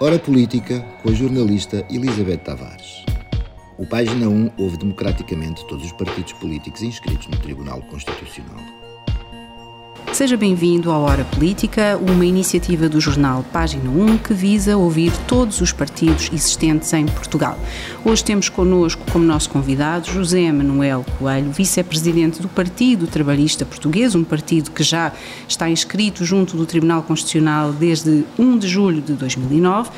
Hora Política com a jornalista Elizabeth Tavares. O Página 1 ouve democraticamente todos os partidos políticos inscritos no Tribunal Constitucional. Seja bem-vindo à Hora Política, uma iniciativa do jornal Página 1 que visa ouvir todos os partidos existentes em Portugal. Hoje temos connosco como nosso convidado José Manuel Coelho, vice-presidente do Partido Trabalhista Português, um partido que já está inscrito junto do Tribunal Constitucional desde 1 de julho de 2009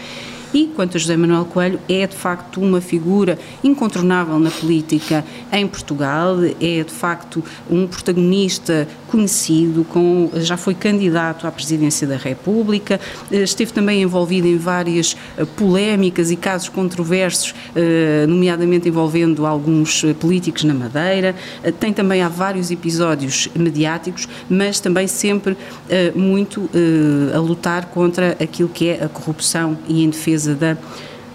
e, quanto a José Manuel Coelho, é de facto uma figura incontornável na política em Portugal, é de facto um protagonista conhecido, com, já foi candidato à presidência da República, eh, esteve também envolvido em várias eh, polémicas e casos controversos, eh, nomeadamente envolvendo alguns políticos na Madeira. Tem também há vários episódios mediáticos, mas também sempre muito a lutar contra aquilo que é a corrupção e em defesa da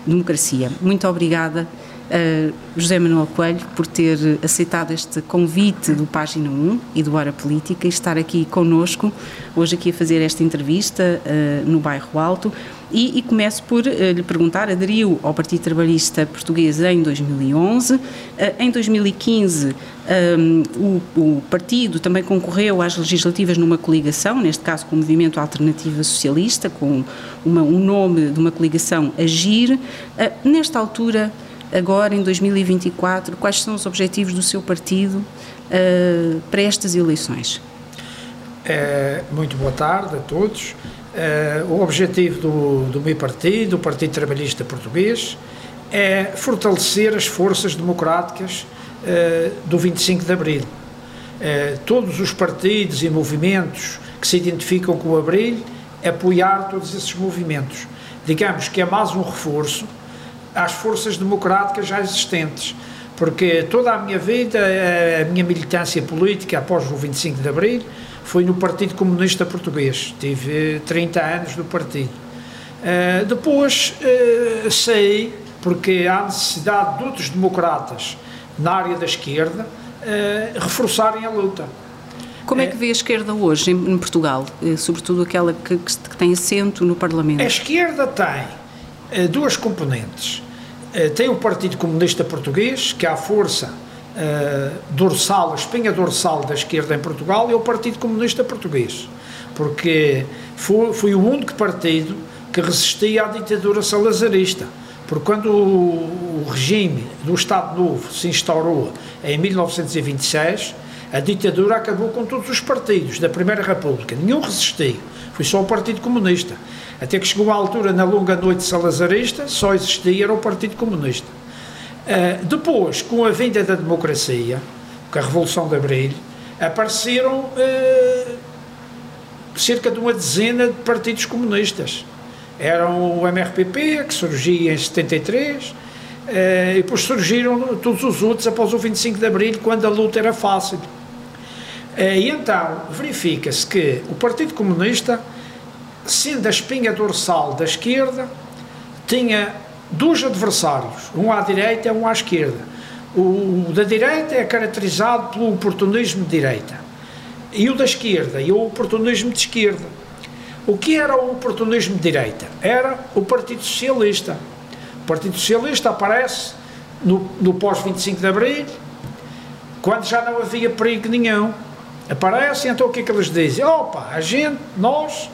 democracia. Muito obrigada uh, José Manuel Coelho por ter aceitado este convite do Página 1 e do Hora Política e estar aqui conosco, hoje aqui a fazer esta entrevista uh, no Bairro Alto. E, e começo por uh, lhe perguntar, aderiu ao Partido Trabalhista Português em 2011, em 2015 um, o, o, partido também concorreu às legislativas numa coligação, neste caso com o Movimento Alternativa Socialista, com uma, um nome de uma coligação Agir. nesta altura, agora em 2024, quais são os objetivos do seu partido uh, para estas eleições? É, muito boa tarde a todos. É, o objetivo do, do meu partido, o Partido Trabalhista Português, é fortalecer as forças democráticas é, do 25 de Abril. todos os partidos e movimentos que se identificam com o Abril, apoiar todos esses movimentos. Digamos que é mais um reforço às forças democráticas já existentes. Porque toda a minha vida, a minha militância política após o 25 de Abril foi no Partido Comunista Português. Tive 30 anos no partido. Uh, depois uh, saí, porque há necessidade de outros democratas na área da esquerda uh, reforçarem a luta. Como é que vê a esquerda hoje em, em Portugal, sobretudo aquela que, que, tem assento no Parlamento? A esquerda tem duas componentes. Eh, tem o Partido Comunista Português, que é a força uh, dorsal, a espinha dorsal da esquerda em Portugal, e o Partido Comunista Português, porque foi, foi o único partido que resistia à ditadura salazarista. Porque quando o, o regime do Estado Novo se instaurou em 1926, a ditadura acabou com todos os partidos da Primeira República. Nenhum resistiu, foi só o Partido Comunista. Até que chegou a altura, na longa noite salazarista, só existia o Partido Comunista. Uh, depois, com a vinda da democracia, com a Revolução de Abril, apareceram uh, cerca de uma dezena de partidos comunistas. Eram o MRPP, que surgia em 73, uh, e depois surgiram todos os outros após o 25 de Abril, quando a luta era fácil. E então, verifica-se que o Partido Comunista sendo a espinha dorsal da esquerda, tinha dois adversários, um à direita e um à esquerda. O, o da direita é caracterizado pelo oportunismo de direita e o da esquerda e o oportunismo de esquerda. O que era o oportunismo de direita? Era o Partido Socialista. O Partido Socialista aparece no, no pós-25 de Abril, quando já não havia perigo nenhum. Aparece, então o que é que eles dizem? Opa, a gente, nós,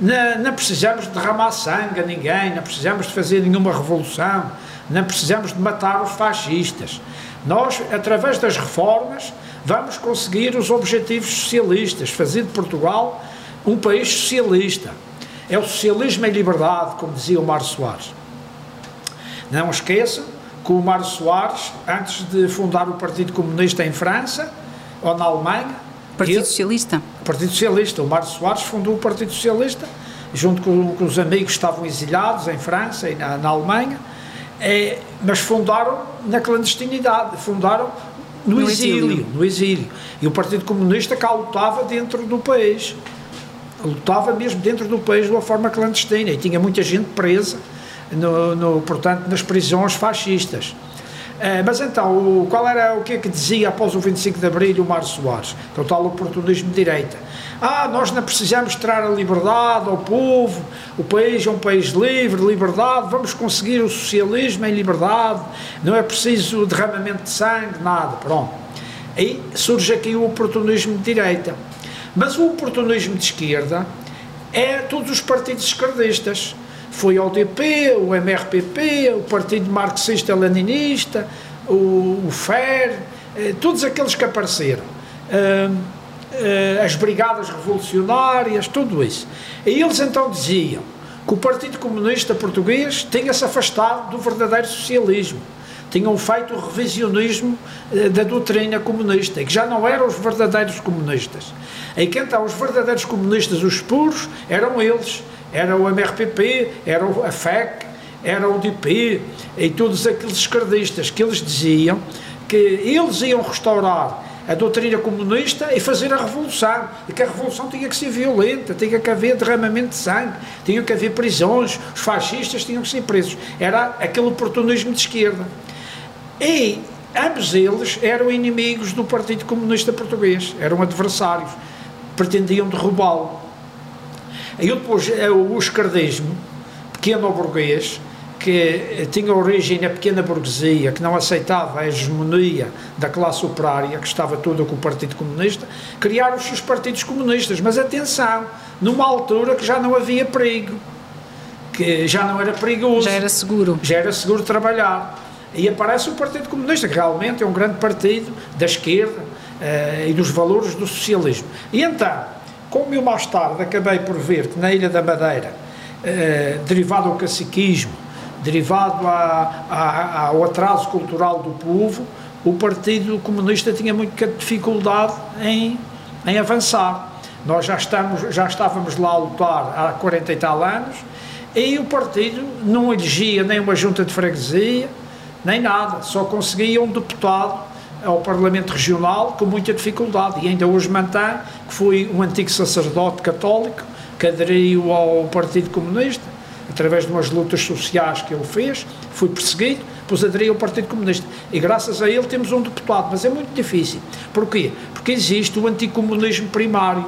não, não precisamos de derramar sangue a ninguém, não precisamos de fazer nenhuma revolução, não precisamos de matar os fascistas. Nós, através das reformas, vamos conseguir os objetivos socialistas, fazer de Portugal um país socialista. É o socialismo em liberdade, como dizia o Mário Soares. Não esqueçam que o Mário Soares, antes de fundar o Partido Comunista em França ou na Alemanha, Partido Socialista. Partido Socialista. O Mário Soares fundou o Partido Socialista, junto com, com os amigos que estavam exiliados em França e na, na Alemanha, é, mas fundaram na clandestinidade, fundaram no, no exílio, exílio, no exílio. E o Partido Comunista cá lutava dentro do país. Lutava mesmo dentro do país de uma forma clandestina e tinha muita gente presa, no, no portanto, nas prisões fascistas. É, mas então, o, qual era o que é que dizia após o 25 de Abril o Mário Soares? Que é o tal oportunismo de direita. Ah, nós não precisamos tirar a liberdade ao povo, o país é um país livre, liberdade, vamos conseguir o socialismo em liberdade, não é preciso derramamento de sangue, nada, pronto. Aí surge aqui o oportunismo de direita. Mas o oportunismo de esquerda é todos os partidos esquerdistas. Foi o DP, o MRPP, o Partido Marxista-Leninista, o, o FER, eh, todos aqueles que apareceram. Uh, as brigadas revolucionárias, tudo isso. E eles então diziam que o Partido Comunista Português tinha-se afastado do verdadeiro socialismo tinham feito o revisionismo eh, da doutrina comunista, que já não eram os verdadeiros comunistas. E que então os verdadeiros comunistas, os puros, eram eles. Era o MRPP, era a FEC, era o DP e todos aqueles esquerdistas que eles diziam que eles iam restaurar a doutrina comunista e fazer a revolução. E que a revolução tinha que ser violenta, tinha que haver derramamento de sangue, tinha que haver prisões, os fascistas tinham que ser presos. Era aquele oportunismo de esquerda. E ambos eles eram inimigos do Partido Comunista Português, eram adversários, pretendiam derrubá-lo. E depois é o esquerdismo, pequeno burguês, que tinha origem na pequena burguesia, que não aceitava a hegemonia da classe operária, que estava toda com o Partido Comunista, criaram os seus partidos comunistas. Mas atenção, numa altura que já não havia perigo, que já não era perigoso. Já era seguro. Já era seguro trabalhar. E aparece o Partido Comunista, que realmente é um grande partido da esquerda uh, e dos valores do socialismo. E então, como eu mais tarde acabei por ver que na Ilha da Madeira, uh, derivado ao caciquismo, derivado a, a, ao atraso cultural do povo, o Partido Comunista tinha muita dificuldade em, em avançar. Nós já, estamos, já estávamos lá a lutar há 40 e tal anos e o partido não elegia nem uma junta de freguesia, nem nada, só conseguia um deputado ao Parlamento Regional com muita dificuldade e ainda hoje mantém que foi um antigo sacerdote católico que aderiu ao Partido Comunista através de umas lutas sociais que ele fez, foi perseguido, depois aderiu ao Partido Comunista e graças a ele temos um deputado, mas é muito difícil. Porquê? Porque existe o anticomunismo primário,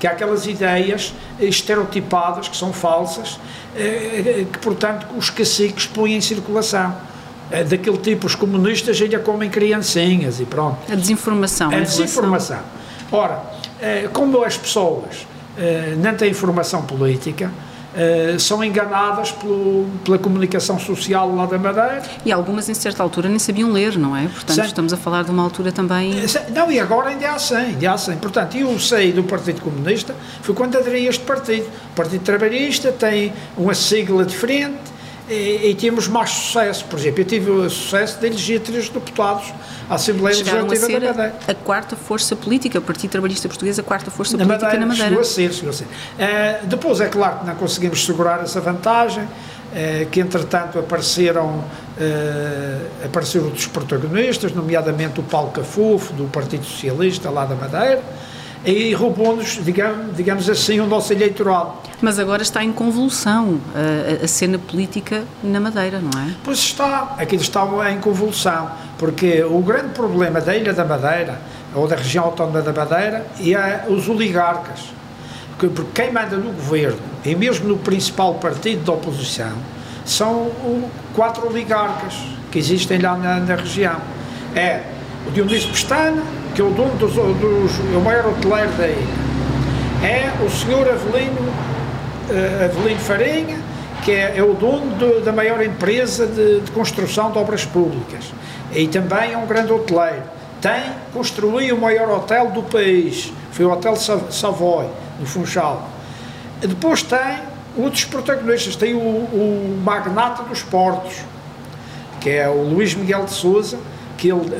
que há aquelas ideias estereotipadas que são falsas, eh, que portanto os caciques põem em circulação é daquele tipo, os comunistas ainda comem criancinhas e pronto. A desinformação. A desinformação. Ora, é, como as pessoas é, não têm informação política, Uh, são enganadas pelo, pela comunicação social lá da Madeira. E algumas, em certa altura, nem sabiam ler, não é? Portanto, Sim. estamos a falar de uma altura também. Não, e agora ainda há 100, ainda há 100. Portanto, eu saí do Partido Comunista, foi quando aderi a este partido. O Partido Trabalhista tem uma sigla diferente e, e tínhamos mais sucesso. Por exemplo, eu tive o sucesso de eleger três deputados à Assembleia Chegaram Legislativa da Madeira. A, a quarta força política, o Partido Trabalhista Português, a quarta força na política Madeira, na Madeira. Chegou a ser, chegou a ser. Uh, depois, é claro que não conseguimos segurar essa vantagem, uh, que entretanto apareceram, uh, apareceram outros protagonistas, nomeadamente o Paulo Cafufo, do Partido Socialista, lá da Madeira, e roubou-nos, digamos, digamos assim, o nosso eleitorado. Mas agora está em convulsão a, a, cena política na Madeira, não é? Pois está, aquilo está em convulsão, porque o grande problema da Ilha da Madeira, ou da região autónoma da Madeira, é os oligarcas. Porque quem manda no governo, e mesmo no principal partido da oposição, são quatro oligarcas que existem lá na, na região. É o Dionísio Pestana, que é o dono dos, dos é o maior hoteleiro da ilha. É o senhor Avelino, uh, Avelino Farinha, que é, é o dono da maior empresa de, de, construção de obras públicas. E também é um grande hoteleiro. Tem, construiu o maior hotel do país, foi o Hotel Savoy, no Funchal. Depois tem outros protagonistas, tem o, o magnata dos portos, que é o Luís Miguel de Souza, que ele uh,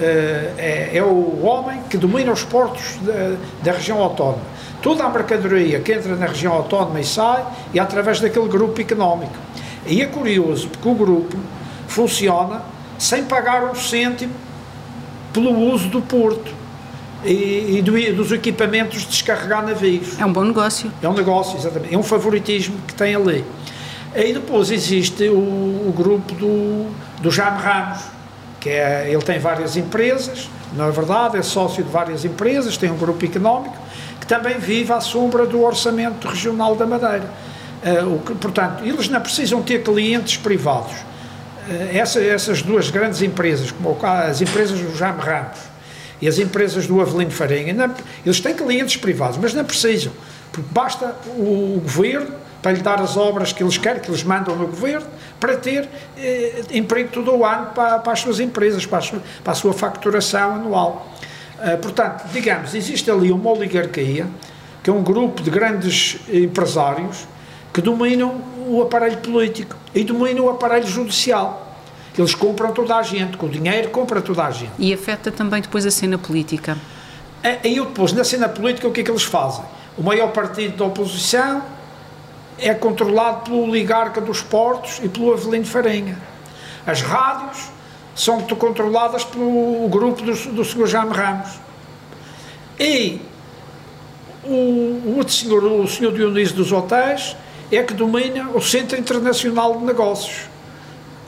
é, é, o homem que domina os portos da, da região autónoma. Toda a mercadoria que entra na região autónoma e sai é através daquele grupo económico. E é curioso porque o grupo funciona sem pagar um cêntimo pelo uso do porto e, e do, dos equipamentos de descarregar navios. É um bom negócio. É um negócio, exatamente. É um favoritismo que tem ali. E depois existe o, o grupo do, do Jaime Ramos, que é, ele tem várias empresas, não é verdade, é sócio de várias empresas, tem um grupo económico, que também vive à sombra do orçamento regional da Madeira. Uh, o que, portanto, eles não precisam ter clientes privados. Uh, essa, essas duas grandes empresas, como as empresas do Jaime Ramos e as empresas do Avelino Farinha, não, eles têm clientes privados, mas não precisam, porque basta o, o governo para lhe dar as obras que eles querem, que eles mandam no governo, para ter eh, emprego todo o ano para, para, as suas empresas, para a sua, para a sua facturação anual. Uh, portanto, digamos, existe ali uma oligarquia, que é um grupo de grandes empresários que dominam o aparelho político e dominam o aparelho judicial. Eles compram toda a gente, com o dinheiro compra toda a gente. E afeta também depois a cena política. E depois, na cena política, o que é que eles fazem? O maior partido da oposição é controlado pelo oligarca dos portos e pelo Avelino Farinha. As rádios são controladas pelo grupo do, do Sr. Jaime Ramos. E o, outro senhor, o senhor Dionísio dos Hotéis, é que domina o Centro Internacional de Negócios.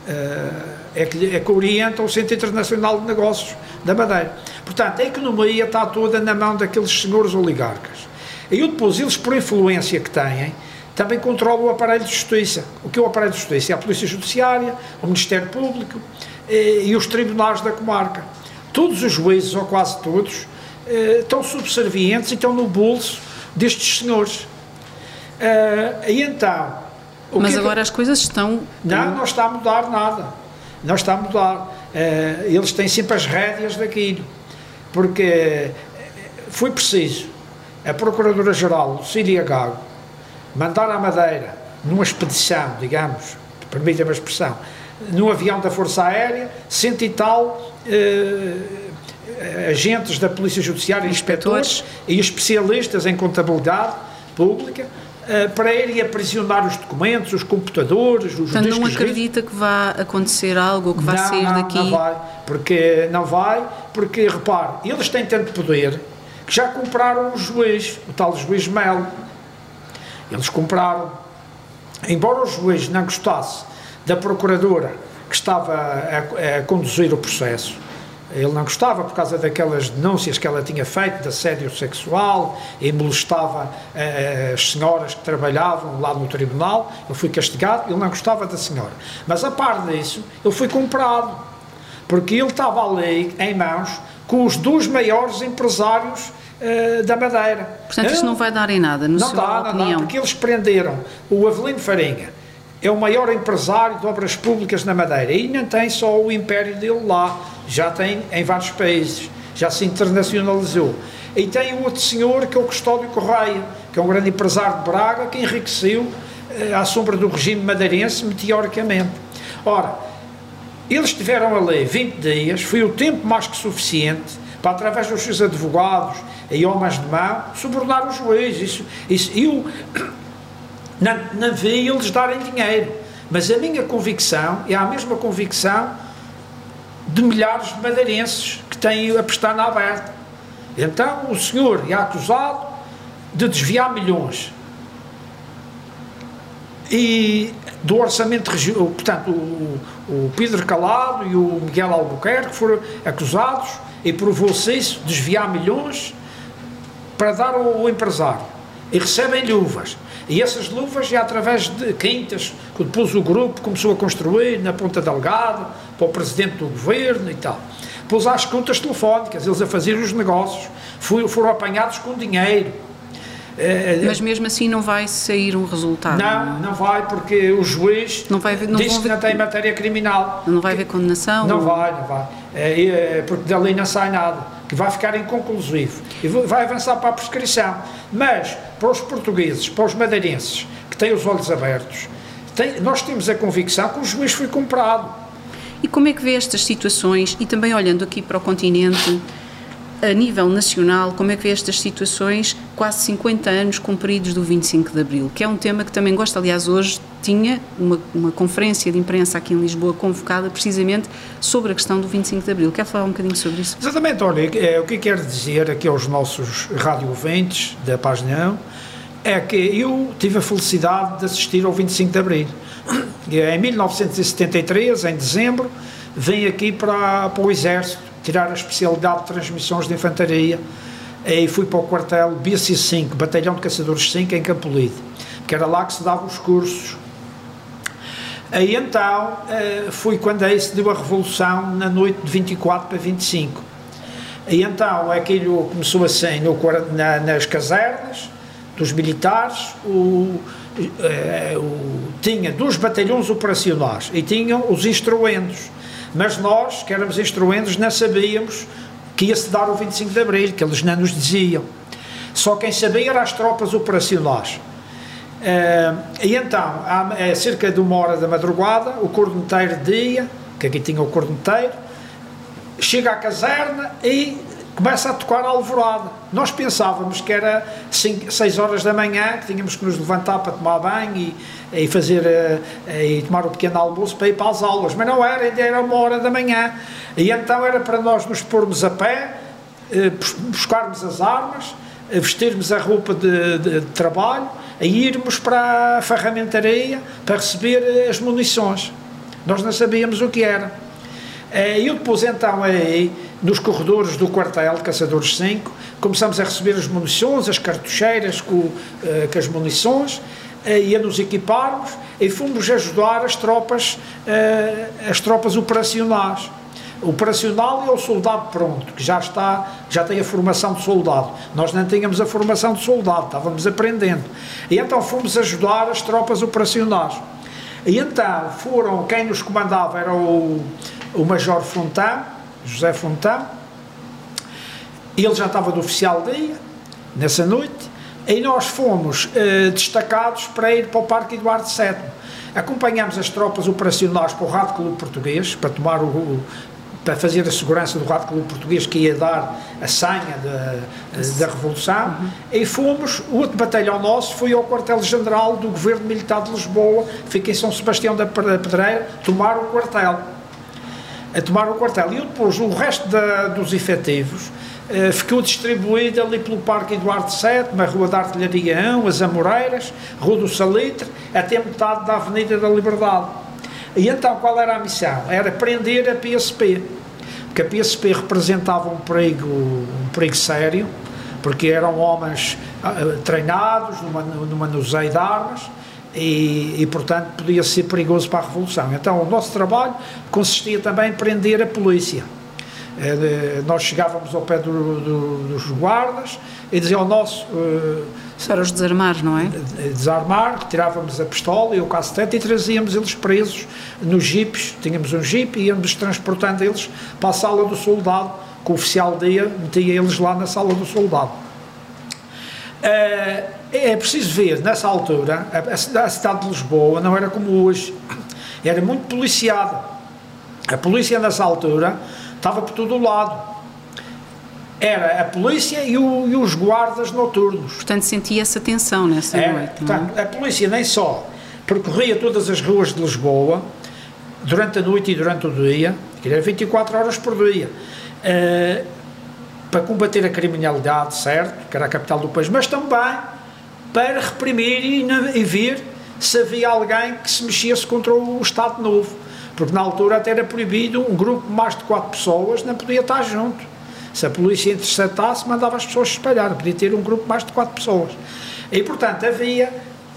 Uh, é, que, é que orienta o Centro Internacional de Negócios da Madeira. Portanto, a economia está toda na mão daqueles senhores oligarcas. E depois, eles, por influência que têm, também controlam o aparelho de justiça. O que é o aparelho de justiça? É a Polícia Judiciária, o Ministério Público e, eh, e os tribunais da comarca. Todos os juízes, ou quase todos, eh, estão subservientes e estão no bolso destes senhores. Uh, e então. Mas agora que... as coisas estão. Não, não está a mudar nada. Não está a mudar. Uh, eles têm sempre as rédeas daquilo. Porque foi preciso a Procuradora-Geral, Lucília Gago, mandar à Madeira, numa expedição, digamos, permita-me a expressão, num avião da Força Aérea, cento e tal uh, agentes da Polícia Judiciária, inspectores e especialistas em contabilidade pública, uh, para irem aprisionar os documentos, os computadores, os Portanto, não acredita que vá acontecer algo que vá não, sair não, daqui? Não vai, porque não vai, porque repare, eles têm tanto poder que já compraram o juiz, o tal juiz Melo. Eles compraram. Embora o juiz não gostasse da procuradora que estava a, a conduzir o processo, ele não gostava por causa daquelas denúncias que ela tinha feito de assédio sexual e molestava uh, as senhoras que trabalhavam lá no tribunal. Ele foi castigado, ele não gostava da senhora. Mas a par disso, ele foi comprado, porque ele estava ali em mãos com os dois maiores empresários uh, da Madeira. Portanto, isto não vai dar em nada, no não dá, opinião. Não dá, porque eles prenderam o Avelino Farinha, é o maior empresário de obras públicas na Madeira, e não tem só o império dele lá, já tem em vários países, já se internacionalizou. E tem o outro senhor que é o Custódio Correia, que é um grande empresário de Braga, que enriqueceu uh, à sombra do regime madeirense meteoricamente. Ora, eles estiveram ali 20 dias, foi o tempo mais que suficiente para, através dos seus advogados e homens de mão, subornar os juízes. Isso, isso, eu não, não vi eles darem dinheiro, mas a minha convicção é a mesma convicção de milhares de madeirenses que têm a prestar na aberta. Então o senhor é acusado de desviar milhões e do orçamento regional, portanto, o, o Pedro Calado e o Miguel Albuquerque foram acusados e provou-se isso, desviar milhões para dar ao, empresário. E recebem luvas. E essas luvas é através de quintas, que depois o grupo começou a construir na Ponta Delgada, para o presidente do governo e tal. Depois há as contas telefónicas, eles a fazer os negócios, foram apanhados com dinheiro é, é, Mas mesmo assim não vai sair um resultado? Não, não vai, porque o juiz não vai, não diz que não tem matéria criminal. Não vai haver condenação? Não ou... vai, não vai. É, é, porque dali não sai nada. Que vai ficar inconclusivo. E vai avançar para a prescrição. Mas, para os portugueses, para os madeirenses, que têm os olhos abertos, tem, nós temos a convicção que o juiz foi comprado. E como é que vê estas situações, e também olhando aqui para o continente, a nível nacional, como é que vê estas situações, quase 50 anos cumpridos do 25 de Abril, que é um tema que também gosto, aliás, hoje tinha uma, uma conferência de imprensa aqui em Lisboa convocada precisamente sobre a questão do 25 de Abril. Quer falar um bocadinho sobre isso? Exatamente, olha, é, o que quero dizer aqui aos nossos rádio-ouvintes da página é que eu tive a felicidade de assistir ao 25 de Abril. Em 1973, em dezembro, vim aqui para, para o Exército tirar a especialidade de transmissões de infantaria e fui para o quartel BC5, Batalhão de Caçadores 5, em Campolide. que era lá que se davam os cursos. Aí então eh, foi quando aí se deu a revolução na noite de 24 para 25. E então aquilo começou assim no, na, nas casernas dos militares, o, eh, o, tinha dois batalhões operacionais e tinham os instruendos. Mas nós, que éramos instruendos, não sabíamos que ia-se dar o 25 de Abril, que eles não nos diziam. Só quem sabia eram as tropas operacionais. Uh, e então, há é cerca de uma hora da madrugada, o corneteiro dia, que aqui tinha o corneteiro, chega à caserna e começa a tocar a alvorada. Nós pensávamos que era 6 horas da manhã, que tínhamos que nos levantar para tomar banho e, e fazer uh, e tomar o um pequeno almoço para ir para as aulas, mas não era, ainda era uma hora da manhã. E então era para nós nos pormos a pé, uh, buscarmos as armas, vestirmos a roupa de, de, de trabalho a irmos para a ferramentaria para receber as munições. Nós não sabíamos o que era. Eh, e eu depois então aí, nos corredores do quartel Caçadores 5, começamos a receber as munições, as cartucheiras com, eh, com as munições, eh, e a nos equiparmos e fomos ajudar as tropas, as tropas operacionais operacional é o soldado pronto, que já está, já tem a formação de soldado. Nós não tínhamos a formação de soldado, estávamos aprendendo. E então fomos ajudar as tropas operacionais. E então foram, quem nos comandava era o, o Major Fontão, José Fontão, ele já estava do oficial dia, nessa noite, e nós fomos eh, destacados para ir para o Parque Eduardo VII. Acompanhámos as tropas operacionais para o Rádio Clube Português, para tomar o, o, para fazer a segurança do Rádio Clube Português que ia dar a senha da, da Revolução uhum. e fomos, o outro batalhão nosso foi ao quartel-general do Governo Militar de Lisboa, fica em São Sebastião da Pedreira, tomar o quartel a tomar o quartel e depois o resto da, dos efetivos eh, ficou distribuído ali pelo Parque Eduardo VII, na Rua da Artilharia 1, as Amoreiras, Rua do Salitre, até metade da Avenida da Liberdade e então qual era a missão? Era prender a PSP, porque a PSP representava um perigo, um perigo sério, porque eram homens uh, treinados no, no manuseio de armas e, e, portanto, podia ser perigoso para a Revolução. Então, o nosso trabalho consistia também em prender a polícia. Uh, nós chegávamos ao pé do, do, dos guardas e dizia ao nosso. Uh, para os desarmar, não é? Desarmar, tirávamos a pistola e o cacetete e trazíamos eles presos nos jipes. Tínhamos um jipe e íamos transportando eles para a sala do soldado, que o oficial dia metia eles lá na sala do soldado. Uh, é preciso ver, nessa altura, a, a cidade de Lisboa não era como hoje, era muito policiada. A polícia nessa altura estava por todo o lado era a polícia e, o, e, os guardas noturnos. Portanto, sentia essa tensão nessa era, noite. Portanto, é? a polícia nem só percorria todas as ruas de Lisboa durante a noite e durante o dia, que era 24 horas por dia, uh, para combater a criminalidade, certo, que era a capital do país, mas também para reprimir e, e ver se havia alguém que se mexesse contra o Estado Novo. Porque na altura até era proibido um grupo de mais de quatro pessoas não podia estar junto. Se a polícia interceptasse, mandava as pessoas se espalhar, podia ter um grupo mais de quatro pessoas. E, portanto, havia.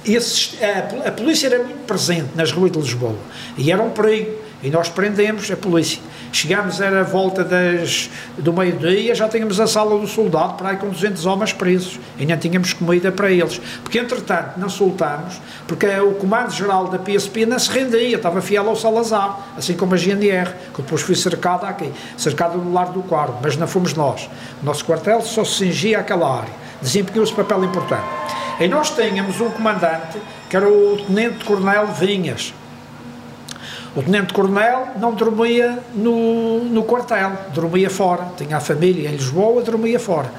Esses, a, a polícia era muito presente nas ruas de Lisboa e era um perigo. E nós prendemos a polícia. Chegámos, era a volta das, do meio-dia, já tínhamos a sala do soldado para aí com 200 homens presos. E não tínhamos comida para eles. Porque, entretanto, não soltámos, porque o comando-geral da PSP não se rendia, estava fiel ao Salazar, assim como a GNR, que depois foi cercada aqui, cercada no lar do quarto, mas não fomos nós. O nosso quartel só se cingia àquela área. Desempenhou-se papel importante. E nós tínhamos um comandante, que era o Tenente-Coronel Vinhas, o tenente-coronel não dormia no, no quartel, dormia fora. Tinha a família em Lisboa, dormia fora.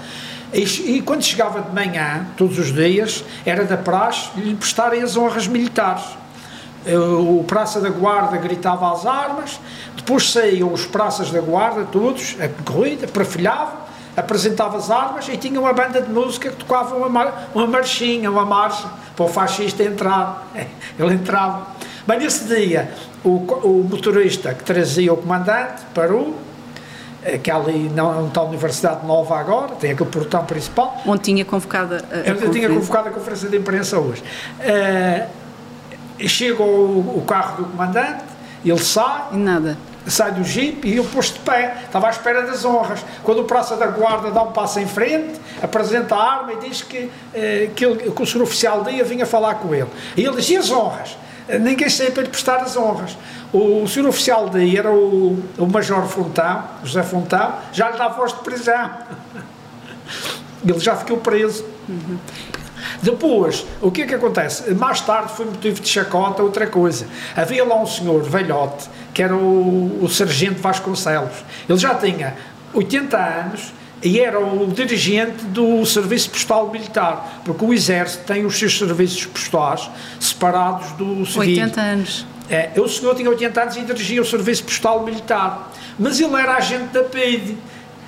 E, e, quando chegava de manhã, todos os dias, era da praxe lhe prestarem as honras militares. O Praça da Guarda gritava às armas, depois saíam os praças da Guarda, todos, a corrida, perfilhavam, apresentavam as armas e tinha uma banda de música que tocava uma, uma marchinha, uma marcha, para o fascista entrar. Ele entrava. Mas nesse dia, o, o motorista que trazia o comandante parou, que há ali não está a Universidade Nova agora, tem aquele portão principal. Onde tinha convocado a, a Eu tinha convocado a conferência de imprensa hoje. Uh, chega o, o, carro do comandante, ele sai. E nada. Sai do jipe e eu pus de pé, estava à espera das honras. Quando o Praça da Guarda dá um passo em frente, apresenta a arma e diz que, uh, que, ele, que o senhor oficial dia vinha falar com ele. E ele diz: e as honras? Ninguém sabia para lhe prestar as honras. O, o senhor oficial daí era o, o Major Fontão, José Fontão, já lhe dá voz de prisão. Ele já ficou preso. Uhum. Depois, o que é que acontece? Mais tarde foi motivo de chacota outra coisa. Havia lá um senhor velhote, que era o, o Sargento Vasconcelos. Ele já tinha 80 anos e era o dirigente do Serviço Postal Militar, porque o Exército tem os seus serviços postais separados do civil. 80 anos. É, o senhor tinha 80 anos e dirigia o Serviço Postal Militar, mas ele era agente da PID,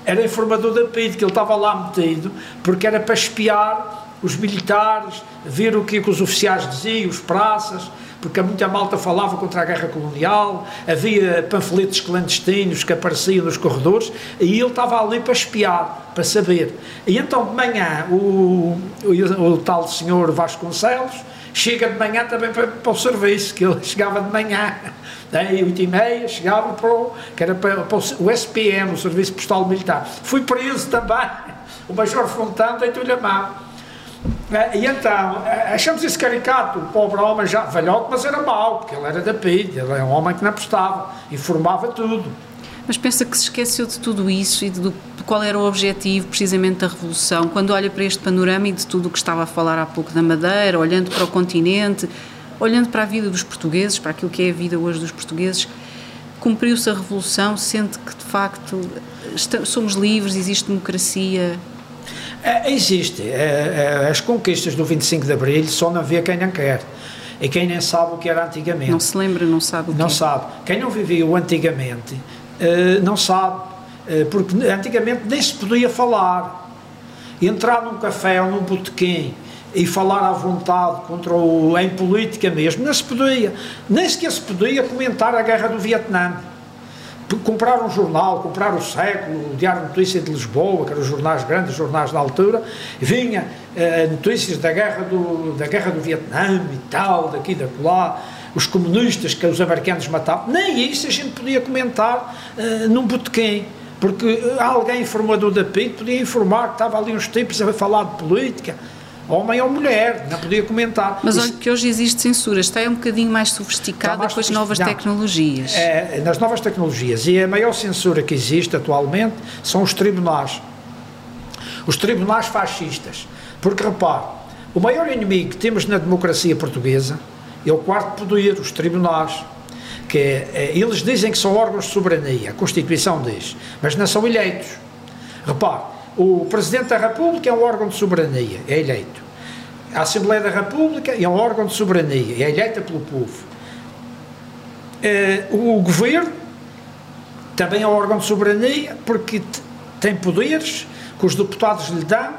era informador da PID, que ele estava lá metido, porque era para espiar os militares, ver o que, que os oficiais diziam, os praças, porque muita malta falava contra a guerra colonial, havia panfletos clandestinos que apareciam nos corredores, e ele estava ali para espiar, para saber. E então de manhã o, o, o tal senhor Vasconcelos chega de manhã também para, para o serviço, que ele chegava de manhã, daí oito e meia, chegava para o, que era para, para o SPM, o Serviço Postal Militar. Fui preso também, o Major Fontão deitou-lhe a mão é, e então, é, achamos esse caricato, o pobre homem já velhote, mas era mau, porque ele era da PID, ele era um homem que não apostava, informava tudo. Mas pensa que se esqueceu de tudo isso e de, de, qual era o objetivo precisamente da Revolução, quando olha para este panorama e de tudo o que estava a falar há pouco da Madeira, olhando para o continente, olhando para a vida dos portugueses, para aquilo que é a vida hoje dos portugueses, cumpriu-se a Revolução, sente que de facto somos livres, existe democracia, é, existe. É, é, as conquistas do 25 de Abril só não vê quem não quer. E quem nem sabe o que era antigamente. Não se lembra, não sabe o que Não sabe. Quem não vivia antigamente uh, não sabe. Uh, porque antigamente nem se podia falar. Entrar num café ou num botequim e falar à vontade contra o, em política mesmo, não se podia. Nem sequer se podia comentar a guerra do Vietnã comprar um jornal, comprar o século, o Diário de Notícias de Lisboa, que eram os jornais grandes, jornais da altura, vinha eh, notícias da guerra, do, da guerra do Vietnã e tal, daqui da lá, os comunistas que os americanos matavam, nem isso a gente podia comentar eh, num botequim, porque alguém informador da PIT podia informar que estava ali uns tipos a falar de política, homem ou mulher, não podia comentar. Mas olha que hoje existe censura, está é um bocadinho mais sofisticada mais com as novas tecnologias. É, nas novas tecnologias. E a maior censura que existe atualmente são os tribunais. Os tribunais fascistas. Porque, repare, o maior inimigo que temos na democracia portuguesa é o quarto poder, os tribunais. Que é, é, eles dizem que são órgãos de soberania, a Constituição diz, mas não são eleitos. Repare, o Presidente da República é um órgão de soberania, é eleito. A Assembleia da República é um órgão de soberania, é eleita pelo povo. Eh, o Governo também é um órgão de soberania porque tem poderes que os deputados lhe dão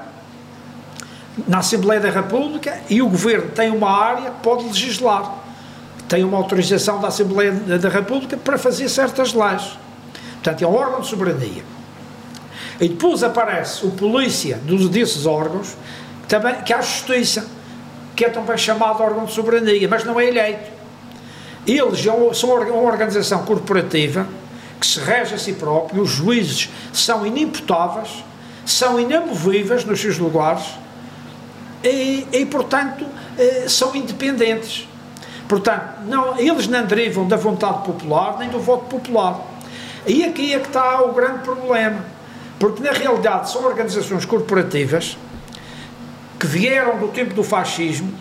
na Assembleia da República e o Governo tem uma área que pode legislar. Tem uma autorização da Assembleia da República para fazer certas leis. Portanto, é um órgão de soberania. E depois aparece o polícia dos, desses órgãos, também, que é a justiça, que é também chamado órgão de soberania, mas não é eleito. Eles são uma organização corporativa que se rege a si próprio, os juízes são inimputáveis, são inamovíveis nos seus lugares e, e portanto, eh, são independentes. Portanto, não, eles não derivam da vontade popular nem do voto popular. E aqui é que está o grande problema porque na realidade são organizações corporativas que vieram do tempo do fascismo,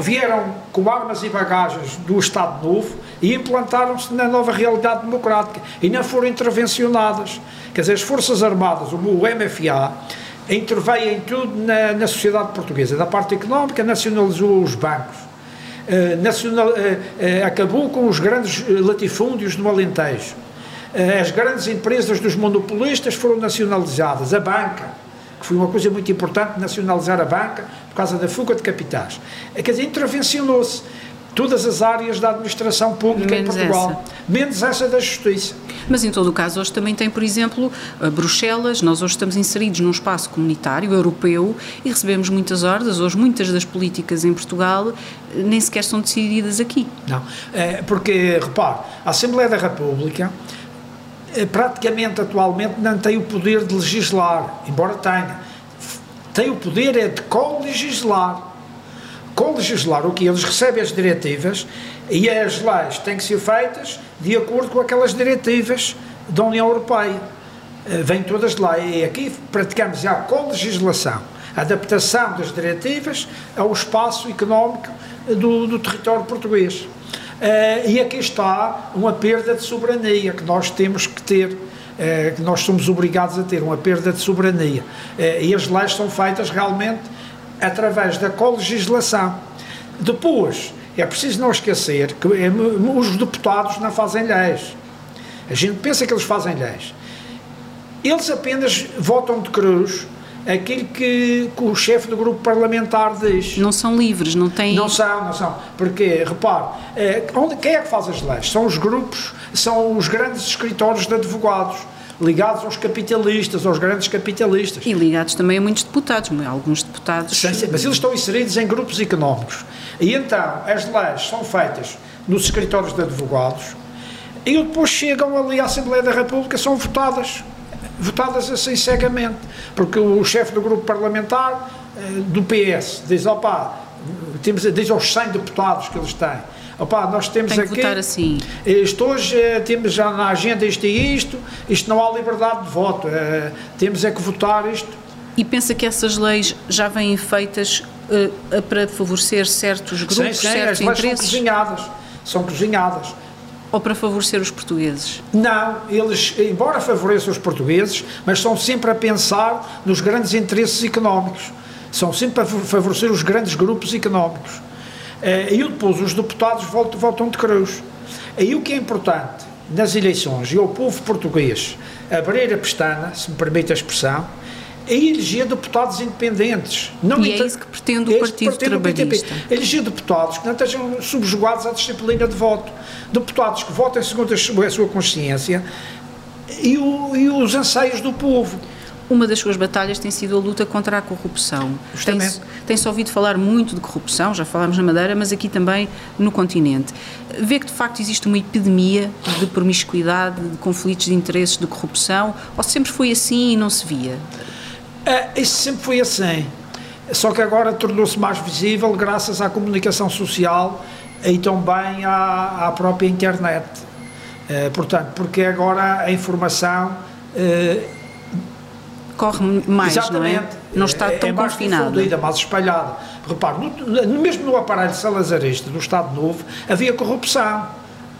vieram com armas e bagagens do Estado Novo e implantaram-se na nova realidade democrática e não foram intervencionadas. Quer dizer, as Forças Armadas, o MFA, interveio em tudo na, na sociedade portuguesa. Da parte económica, nacionalizou os bancos, eh, nacional, eh, eh, acabou com os grandes latifúndios no Alentejo as grandes empresas dos monopolistas foram nacionalizadas, a banca, que foi uma coisa muito importante, nacionalizar a banca por causa da fuga de capitais. Eh, quer dizer, intervencionou-se. todas as áreas da administração pública Menos em Portugal, essa. menos essa da justiça. Mas em todo o caso, hoje também tem, por exemplo, a Bruxelas. Nós hoje estamos inseridos num espaço comunitário europeu e recebemos muitas ordens. Hoje, muitas das políticas em Portugal eh, nem sequer são decididas aqui. Não, é, porque, repare, a Assembleia da República eh, praticamente atualmente não tem o poder de legislar, embora tenha. Tem o poder é de co-legislar. Co-legislar o que? Eles recebem as diretivas e as leis têm que ser feitas de acordo com aquelas diretivas da União Europeia. Eh, Vêm todas lá. E aqui praticamos já a co-legislação, a adaptação das diretivas ao espaço económico do, do território português. Eh, e aqui está uma perda de soberania que nós temos que ter, eh, que nós somos obrigados a ter, uma perda de soberania. Eh, e as leis são feitas realmente através da colegislação. Depois, é preciso não esquecer que os deputados não fazem leis. A gente pensa que eles fazem leis. Eles apenas votam de cruz aquilo que, que o chefe do grupo parlamentar diz. Não são livres, não têm. Não são, não são. Porque, repare, eh, onde, quem é que faz as leis? São os grupos, são os grandes escritórios de advogados, ligados aos capitalistas, aos grandes capitalistas. E ligados também a muitos deputados, alguns deputados. Sim, sim, mas eles estão inseridos em grupos económicos. E então, as leis são feitas nos escritórios de advogados e depois chegam ali à Assembleia da República, são votadas. Votadas assim cegamente. Porque o chefe do grupo parlamentar eh, do PS diz: opá, temos, diz aos 100 deputados que eles têm. Opá, nós temos Tem que aqui. votar assim. Isto hoje eh, temos já na agenda isto e isto, isto não há liberdade de voto. eh, temos é que votar isto. E pensa que essas leis já vêm feitas eh, para favorecer certos grupos, Sim, sim, as certos leis são interesses, cozinhadas. São cozinhadas. Ou para favorecer os portugueses? Não, eles, embora favoreçam os portugueses, mas estão sempre a pensar nos grandes interesses económicos. São sempre a favorecer os grandes grupos económicos. Eh, E depois os deputados voltam de cruz. Aí o que é importante nas eleições e ao povo português abrir a pestana, se me permite a expressão, é eleger deputados independentes. Não E é inter- isso que pretende o é Partido pretende o. Trabalhista. Eleger deputados que não estejam subjugados à disciplina de voto. Deputados que votem segundo a sua a consciência e, o- e os anseios do povo. Uma das suas batalhas tem sido a luta contra a corrupção. Tem-se tem-se ouvido falar muito de corrupção, já falámos na Madeira, mas aqui também no continente. Vê que de facto existe uma epidemia de promiscuidade, de conflitos de interesses, de corrupção, ou sempre foi assim e não se via? Ah, isso sempre foi assim. Só que agora tornou-se mais visível graças à comunicação social e também à, à própria internet. Eh, portanto, porque agora a informação eh, Corre mais, não é? Exatamente. Não está é, tão é mais confinado. difundida, mais espalhada. Repare, no, no- mesmo no aparelho salazarista do Estado Novo havia corrupção.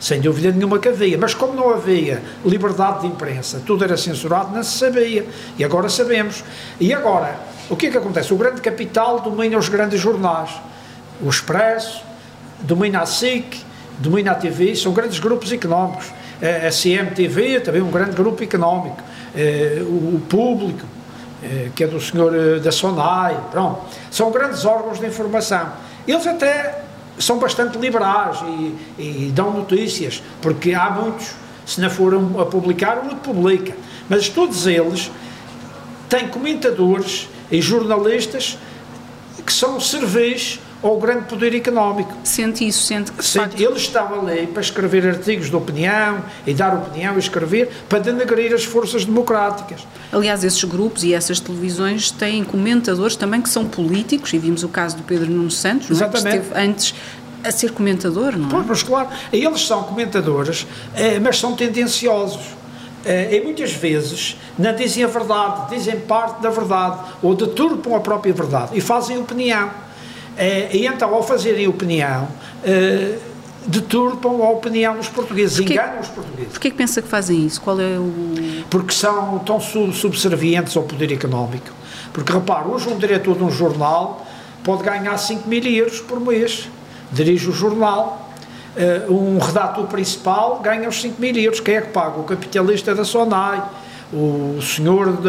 Sem dúvida nenhuma que havia. Mas como não havia liberdade de imprensa, tudo era censurado, não se sabia. E agora sabemos. E agora, o que é que acontece? O grande capital domina os grandes jornais. O Expresso, domina a SIC, domina a TV, são grandes grupos económicos. A CMTV, também um grande grupo económico. Eh, O Público, eh, que é do senhor eh, da SONAI, pronto. São grandes órgãos de informação. Eles até são bastante liberais e, e dão notícias, porque há muitos, se não foram a publicar, um publica. Mas todos eles têm comentadores e jornalistas que são servis ao grande poder económico. Sente isso, sente que facto, eles estão ali para escrever artigos de opinião e dar opinião e escrever para denegrir as forças democráticas. Aliás, esses grupos e essas televisões têm comentadores também que são políticos, e vimos o caso do Pedro Nuno Santos, não é? que esteve antes a ser comentador, não é? Pois, mas claro, eles são comentadores, eh, mas são tendenciosos. Eh, E muitas vezes não dizem a verdade, dizem parte da verdade, ou deturpam a própria verdade e fazem opinião. Eh, E então, ao fazerem opinião, eh, deturpam a opinião dos portugueses, Porquê? enganam os portugueses. Porquê que pensa que fazem isso? Qual é o... porque são tão sub- subservientes ao poder económico. Porque repare, hoje um diretor de um jornal pode ganhar 5 mil euros por mês, dirige o jornal. Eh, um redator principal ganha os 5 mil euros. Quem é que paga? O capitalista da Sonai, o senhor de,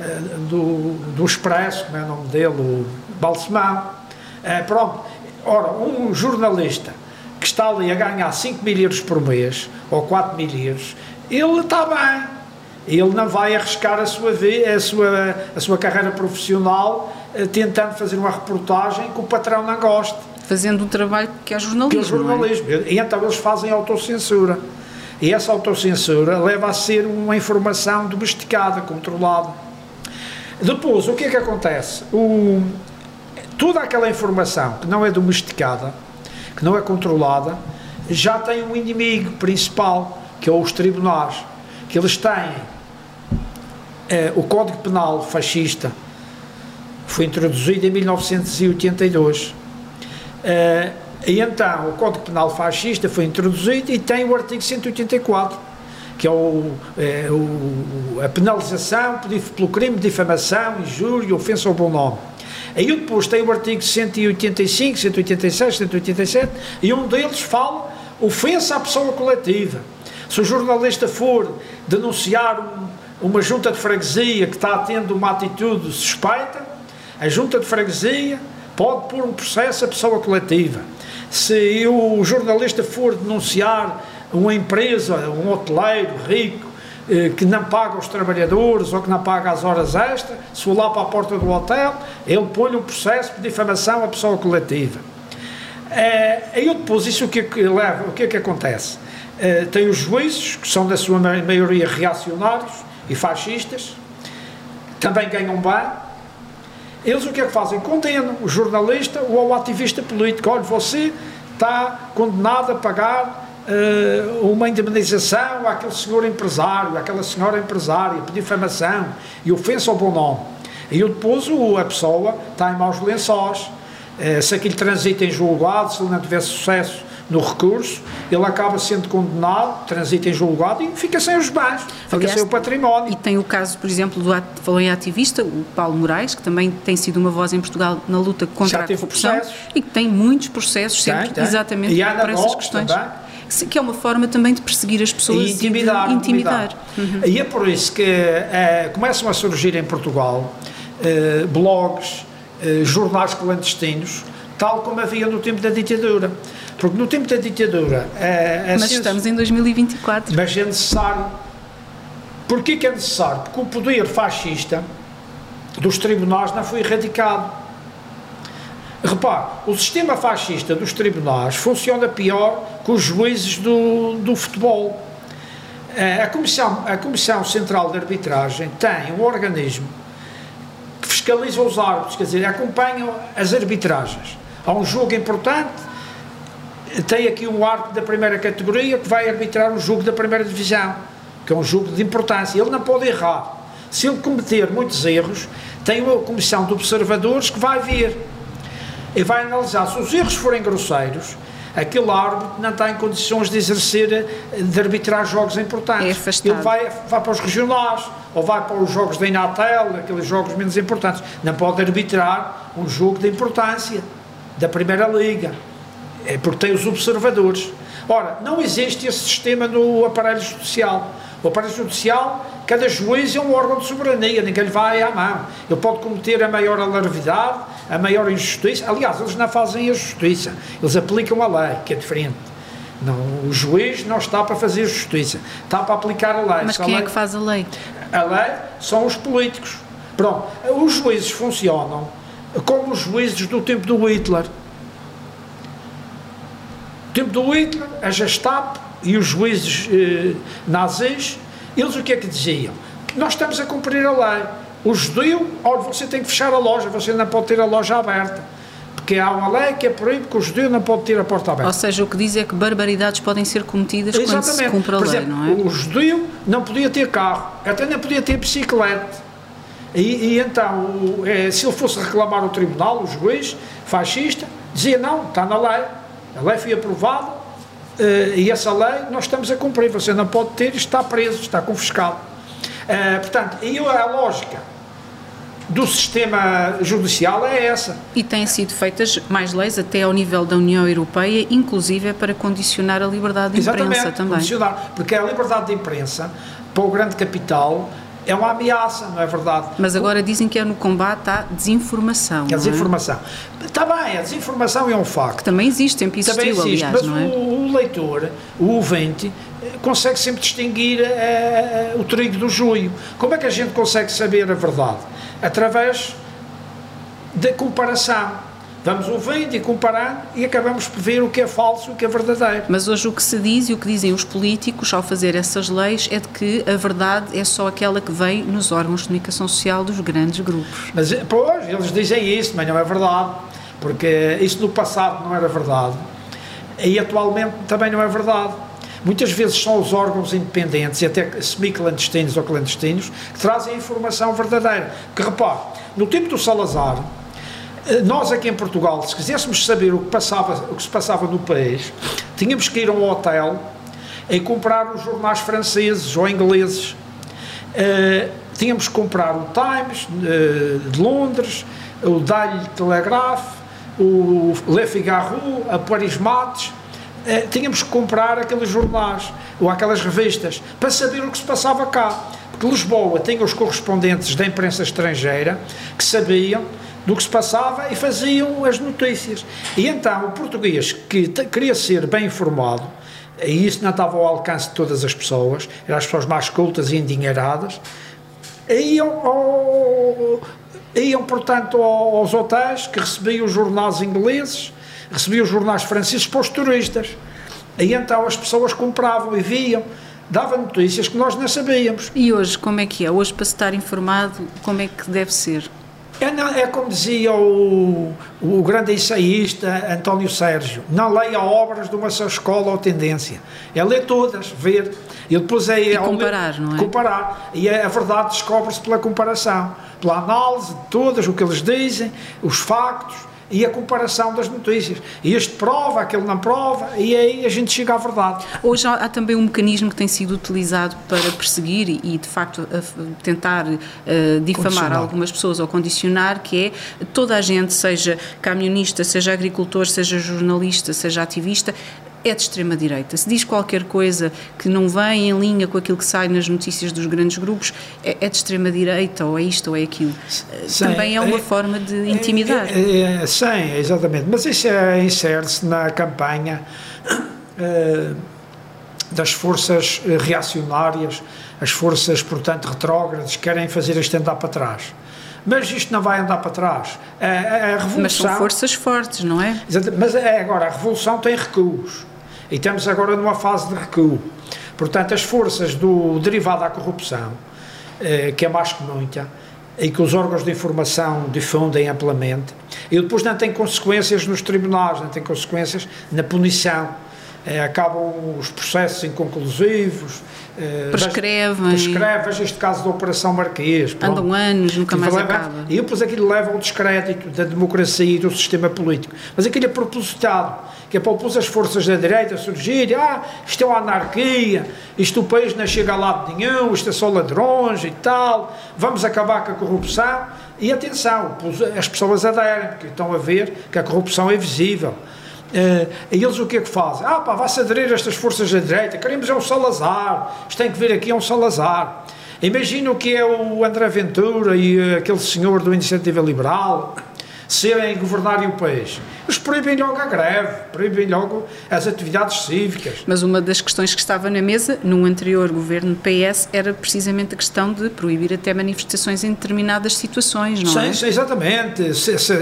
eh, do, do Expresso, como é o nome dele, o Balsemão. Eh, pronto, ora, um jornalista que está ali a ganhar 5 mil euros por mês, ou 4 mil euros, ele está bem. Ele não vai arriscar a sua, a sua, a sua carreira profissional eh, tentando fazer uma reportagem que o patrão não goste. Fazendo o trabalho que é jornalismo. Que é jornalismo. É? E então eles fazem autocensura. E essa autocensura leva a ser uma informação domesticada, controlada. Depois, o que é que acontece? O, toda aquela informação que não é domesticada, que não é controlada, já tem um inimigo principal, que é os tribunais, que eles têm eh, o Código Penal fascista, foi introduzido em 1982. Eh, e então o Código Penal fascista foi introduzido e tem o artigo 184, que é, o, é o, a penalização pelo crime de difamação, injúria, ofensa ao bom nome. Aí depois tem o artigo 185, 186, 187, e um deles fala ofensa à pessoa coletiva. Se o jornalista for denunciar um, uma junta de freguesia que está tendo uma atitude suspeita, a junta de freguesia pode pôr um processo à pessoa coletiva. Se o jornalista for denunciar uma empresa, um hoteleiro rico, que não paga os trabalhadores ou que não paga as horas extras, se for lá para a porta do hotel, ele põe um processo de difamação à pessoa coletiva. É, aí depois, isso o que, é que leva, o que é que acontece? É, tem os juízes, que são da sua maioria reacionários e fascistas, também ganham bem. Eles o que é que fazem? Condenam o jornalista ou o ativista político. Olha, você está condenado a pagar uh, uma indemnização àquele senhor empresário, àquela senhora empresária, por difamação e ofensa ao bom nome. E depois o, a pessoa está em maus lençóis. Uh, se aquilo transita em julgado, se ele não tiver sucesso no recurso, ele acaba sendo condenado, transita em julgado e fica sem os bens, fica Aliás, sem o património. E tem o caso, por exemplo, do falou em ativista, o Paulo Moraes, que também tem sido uma voz em Portugal na luta contra a corrupção processos. e que tem muitos processos sempre tem, tem. exatamente por essas questões. Também que é uma forma também de perseguir as pessoas e intimidar. E intimidar. Uhum. E é por isso que é, começam a surgir em Portugal é, blogs, é, jornais clandestinos, tal como havia no tempo da ditadura. Porque no tempo da ditadura. mas ciência, estamos em 2024. Mas é necessário. Porquê que é necessário? Porque o poder fascista dos tribunais não foi erradicado Repare, o sistema fascista dos tribunais funciona pior que os juízes do, do futebol. Eh, a Comissão, a Comissão Central de Arbitragem tem um organismo que fiscaliza os árbitros, quer dizer, acompanha as arbitragens. Há um jogo importante, tem aqui um árbitro da primeira categoria que vai arbitrar um jogo da primeira divisão, que é um jogo de importância. Ele não pode errar. Se ele cometer muitos erros, tem uma comissão de observadores que vai ver e vai analisar se os erros forem grosseiros, aquele árbitro não está em condições de exercer, de arbitrar jogos importantes. É Ele vai, vai para os regionais, ou vai para os jogos da Inatel, aqueles jogos menos importantes. Não pode arbitrar um jogo de importância da Primeira Liga, é porque tem os observadores. Ora, não existe esse sistema no aparelho judicial. O aparelho judicial, cada juiz é um órgão de soberania, ninguém lhe vai à mão. Ele pode cometer a maior alarvidade, a maior injustiça. Aliás, eles não fazem a justiça, eles aplicam a lei, que é diferente. Não, o juiz não está para fazer justiça, está para aplicar a lei. Mas quem lei, é que faz a lei? A lei são os políticos. Pronto, os juízes funcionam como os juízes do tempo do Hitler. No tempo do Hitler, a Gestapo e os juízes eh, nazis, eles o que é que diziam? Nós estamos a cumprir a lei. O judeu, olha, você tem que fechar a loja, você não pode ter a loja aberta. Porque há uma lei que é proíbe que o judeu não pode ter a porta aberta. Ou seja, o que diz é que barbaridades podem ser cometidas Exatamente. quando se cumpre a Por lei, exemplo, não é? O judeu não podia ter carro, até nem podia ter bicicleta. E, e então, é, se ele fosse reclamar o tribunal, o juiz fascista, dizia: não, está na lei, a lei foi aprovada, Uh, e essa lei nós estamos a cumprir. Você não pode ter, está preso, está confiscado. Uh, portanto, e a lógica do sistema judicial é essa. E têm sido feitas mais leis até ao nível da União Europeia, inclusive para condicionar a liberdade de imprensa Exatamente, também. Condicionar, porque a liberdade de imprensa, para o grande capital, é uma ameaça, não é verdade? Mas agora dizem que é no combate à desinformação. A desinformação. É? Está bem, a desinformação é um facto. Que também existe, sempre existiu, também existe, aliás, mas é? o, o leitor, o ouvinte, consegue sempre distinguir uh, o trigo do joio. Como é que a gente consegue saber a verdade? Através da comparação Vamos ouvindo e comparando e acabamos por ver o que é falso e o que é verdadeiro. Mas hoje o que se diz e o que dizem os políticos ao fazer essas leis é de que a verdade é só aquela que vem nos órgãos de comunicação social dos grandes grupos. Mas, pois, eles dizem isso, mas não é verdade. Porque isso no passado não era verdade. E atualmente também não é verdade. Muitas vezes são os órgãos independentes e até semi-clandestinos ou clandestinos que trazem a informação verdadeira. Que repare, no tempo do Salazar, nós aqui em Portugal, se quiséssemos saber o que, passava, o que se passava no país, tínhamos que ir a um hotel e comprar os jornais franceses ou ingleses. Uh, tínhamos que comprar o Times uh, de Londres, o Daily Telegraph, o Le Figaro, a Paris Mates. Uh, tínhamos que comprar aqueles jornais ou aquelas revistas para saber o que se passava cá. Porque Lisboa tinha os correspondentes da imprensa estrangeira que sabiam do que se passava e faziam as notícias. E então o português que queria ser bem informado, e isso não estava ao alcance de todas as pessoas, eram as pessoas mais cultas e endinheiradas, iam, ao, iam portanto aos hotéis que recebiam os jornais ingleses, recebiam os jornais franceses para os turistas. E então as pessoas compravam e viam dava notícias que nós não sabíamos. E hoje, como é que é? Hoje, para se estar informado, como é que deve ser? É, não, é como dizia o, o grande ensaísta António Sérgio: não leia obras de uma só escola ou tendência. É ler todas, ver. E depois é. E comparar, ler, não é? Comparar. E a verdade descobre-se pela comparação, pela análise de todas, o que eles dizem, os factos e a comparação das notícias. E este prova, aquele não prova, e aí a gente chega à verdade. Hoje há, também um mecanismo que tem sido utilizado para perseguir e, e de facto, tentar uh, difamar algumas pessoas ou condicionar, que é toda a gente, seja camionista, seja agricultor, seja jornalista, seja ativista, é de extrema-direita. Se diz qualquer coisa que não vem em linha com aquilo que sai nas notícias dos grandes grupos, é, é de extrema-direita, ou é isto ou é aquilo. Sim, Também é uma é, forma de é, intimidar. É, é, sim, exatamente. Mas isso é, insere-se na campanha uh, das forças reacionárias, as forças, portanto, retrógradas, que querem fazer isto andar para trás mas isto não vai andar para trás. A, a, revolução, mas são forças fortes, não é? Mas é agora, a revolução tem recuos. E estamos agora numa fase de recuo. Portanto, as forças do derivado à corrupção, eh, que é mais que muita, e que os órgãos de informação difundem amplamente, e depois não tem consequências nos tribunais, não tem consequências na punição. Eh, acabam os processos inconclusivos, Uh, prescrevem. Prescrevem, este caso da Operação Marquês. Pronto. Andam anos, nunca mais leva, acaba. E depois aquilo leva ao descrédito da democracia e do sistema político. Mas aquilo é propositado, que opor as forças da direita surgirem, ah, isto é uma anarquia, isto o país não chega a lado nenhum, isto é só ladrões e tal, vamos acabar com a corrupção. E atenção, as pessoas aderem, porque estão a ver que a corrupção é visível. Uh, eles o que é que fazem? Ah, pá, vai-se aderir a estas forças da direita, queremos é um Salazar, isto tem que vir aqui é um Salazar. Imagina o que é o André Ventura e uh, aquele senhor do Iniciativa Liberal, serem governarem o país. Eles proíbem logo a greve, proíbem logo as atividades cívicas. Mas uma das questões que estava na mesa, num anterior governo PS, era precisamente a questão de proibir até manifestações em determinadas situações, não sim, é? Sim, exatamente.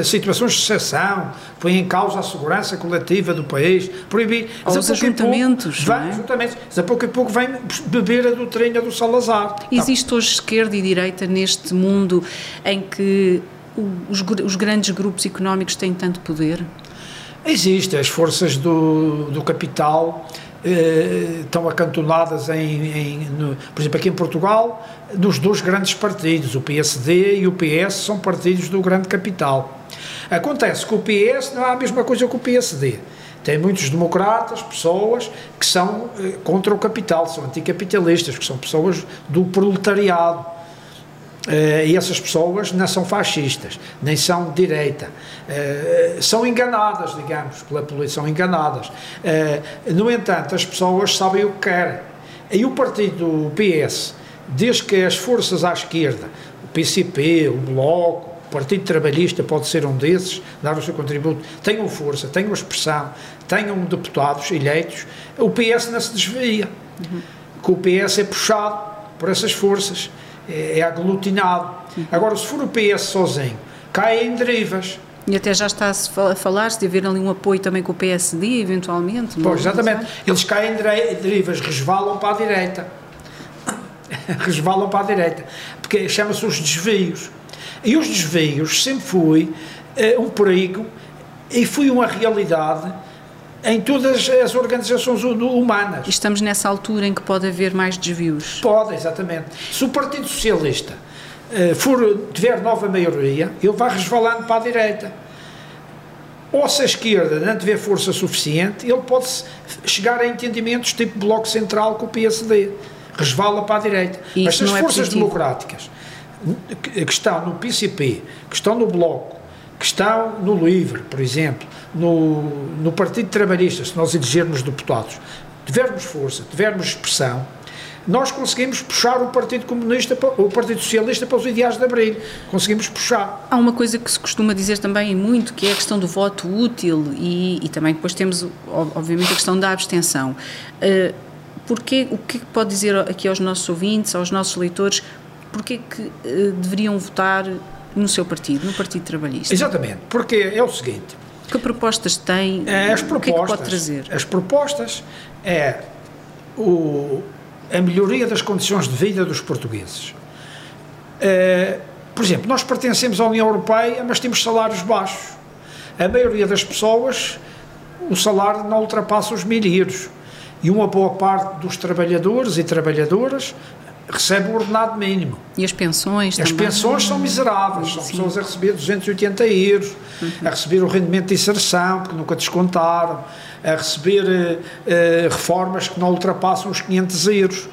Situações de exceção, põe em causa a segurança coletiva do país, proibir... Os ajuntamentos, pouco, vem, Exatamente. A pouco a pouco vem beber a doutrina do Salazar. Existe hoje esquerda e direita neste mundo em que os, os grandes grupos económicos têm tanto poder? Existem. As forças do, do capital eh, estão acantonadas em, em no, por exemplo, aqui em Portugal, nos dois grandes partidos, o PSD e o PS, são partidos do grande capital. Acontece que o PS não é a mesma coisa que o PSD. Tem muitos democratas, pessoas que são eh, contra o capital, são anticapitalistas, que são pessoas do proletariado. Uh, e essas pessoas não são fascistas, nem são de direita. Uh, são enganadas, digamos, pela polícia, são enganadas. Uh, no entanto, as pessoas sabem o que querem. E o partido PS desde que as forças à esquerda, o PCP, o Bloco, o Partido Trabalhista pode ser um desses, dar o seu contributo, tenham força, tenham expressão, tenham deputados eleitos, o PS não se desvia. Uhum. Que o PS é puxado por essas forças, é, é aglutinado. Agora, se for o PS sozinho, cai em derivas. E até já está a falar-se de haver ali um apoio também com o PSD, eventualmente. Pois, exatamente. Eles caem em derivas, resvalam para a direita. resvalam para a direita. Porque chama-se os desvios. E os desvios sempre foi uh, um perigo e foi uma realidade em todas as organizações humanas. E estamos nessa altura em que pode haver mais desvios? Pode, exatamente. Se o Partido Socialista uh, for, tiver nova maioria, ele vai resvalando para a direita. Ou se a esquerda não tiver força suficiente, ele pode chegar a entendimentos tipo Bloco Central com o PSD. Resvala para a direita. E Mas se as é forças positivo. democráticas que estão no PCP, que estão no Bloco, que estão no LIVRE, por exemplo, no, no Partido Trabalhista, se nós elegermos deputados, tivermos força, tivermos expressão, nós conseguimos puxar o Partido Comunista, o Partido Socialista para os ideais de Abril. Conseguimos puxar. Há uma coisa que se costuma dizer também muito, que é a questão do voto útil e, e também depois temos, obviamente, a questão da abstenção. Uh, porque, o que pode dizer aqui aos nossos ouvintes, aos nossos leitores, porque que uh, deveriam votar no seu partido, no Partido Trabalhista? Exatamente, porque é o seguinte. Que propostas tem? As propostas, o que é que pode trazer? As propostas é o, a melhoria das condições de vida dos portugueses. Uh, por exemplo, nós pertencemos à União Europeia, mas temos salários baixos. A maioria das pessoas, o salário não ultrapassa os mil euros. E uma boa parte dos trabalhadores e trabalhadoras recebe o ordenado mínimo. E as pensões As também? pensões são miseráveis, são Sim. pessoas a receber 280 euros, uhum. a receber o rendimento de inserção, porque nunca descontaram, a receber uh, uh, reformas que não ultrapassam os 500 euros.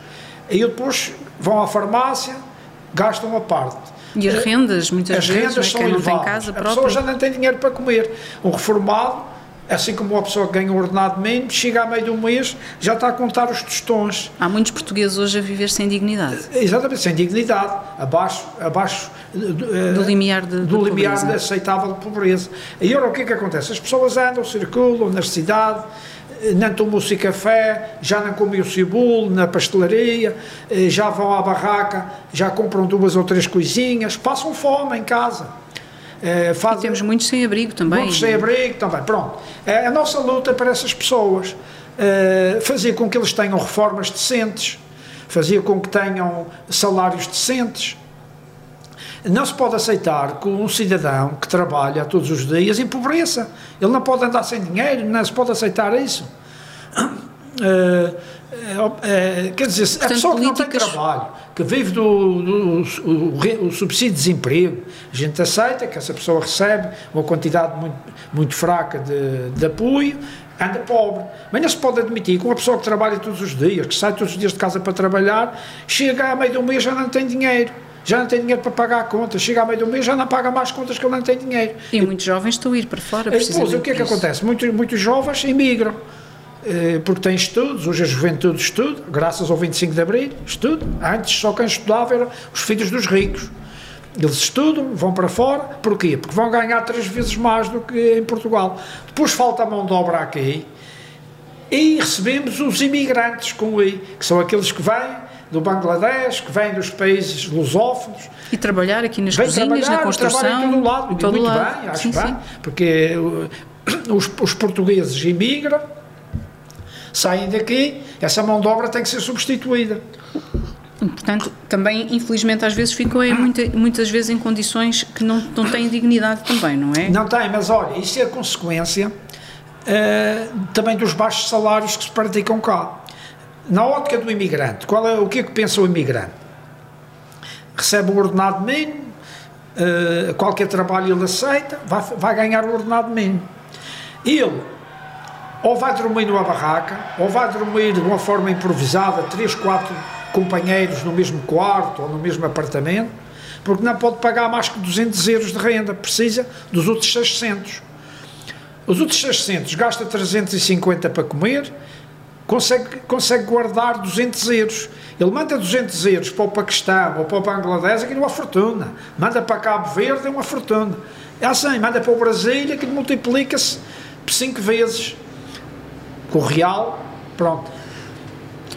E depois vão à farmácia, gastam a parte. E as rendas, muitas as vezes, rendas é? são quem elevadas. não tem casa a pessoa já não tem dinheiro para comer. Um reformado assim como uma pessoa que ganha um ordenado mínimo, chega a meio do mês, já está a contar os tostões. Há muitos portugueses hoje a viver sem dignidade. Exatamente, sem dignidade, abaixo, abaixo do, do limiar de, do de limiar pobreza. aceitável de pobreza. E agora o que é que acontece? As pessoas andam, circulam na cidade, não tomam-se café, já não comem o cibulo na pastelaria, já vão à barraca, já compram duas ou três coisinhas, passam fome em casa. Uh, faz, e temos muitos sem abrigo também. Muitos sem abrigo também. Pronto. Uh, a nossa luta para essas pessoas uh, fazia com que eles tenham reformas decentes, fazia com que tenham salários decentes. Não se pode aceitar que um cidadão que trabalha todos os dias empobreça. Ele não pode andar sem dinheiro, não se pode aceitar isso. quer dizer, Portanto, a pessoa que não tem trabalho, que vive do, do, do, do, subsídio de desemprego, a gente aceita que essa pessoa recebe uma quantidade muito, muito fraca de, de apoio, anda pobre. Mas não se pode admitir que uma pessoa que trabalha todos os dias, que sai todos os dias de casa para trabalhar, chega a meio do mês já não tem dinheiro. Já não tem dinheiro para pagar a conta, chega a meio do mês já não paga mais contas que ele não tem dinheiro. E, e muitos jovens estão a ir para fora, Depois, o que é que acontece? Muitos, muitos jovens emigram porque têm estudos, hoje a juventude estuda, graças ao 25 de Abril, estuda. Antes só quem estudava eram os filhos dos ricos. Eles estudam, vão para fora, porquê? Porque vão ganhar três vezes mais do que em Portugal. Depois falta a mão de obra aqui e recebemos os imigrantes com I, que são aqueles que vêm do Bangladesh, que vêm dos países lusófonos. E trabalhar aqui nas cozinhas, na construção. em todo lado, em todo muito lado. bem, acho sim, bem, sim. porque os, os portugueses imigram, saem daqui, essa mão de obra tem que ser substituída. Portanto, também, infelizmente, às vezes ficam em muita, muitas vezes em condições que não, não têm dignidade também, não é? Não tem, mas olha, isso é consequência uh, também dos baixos salários que se praticam cá. Na ótica do imigrante, qual é, o que é que pensa o imigrante? Recebe o ordenado mínimo, uh, qualquer trabalho ele aceita, vai, vai ganhar o ordenado mínimo. Ele ou vai dormir numa barraca, ou vai dormir de uma forma improvisada, três, quatro companheiros no mesmo quarto ou no mesmo apartamento, porque não pode pagar mais que 200 euros de renda, precisa dos outros 600. Os outros 600 gasta 350 para comer, consegue, consegue guardar 200 euros. Ele manda 200 euros para o Paquistão ou para o Bangladesh, aquilo é uma fortuna. Manda para Cabo Verde, é uma fortuna. É assim, manda para o Brasil, aquilo multiplica-se por 5 vezes. Com o real, pronto.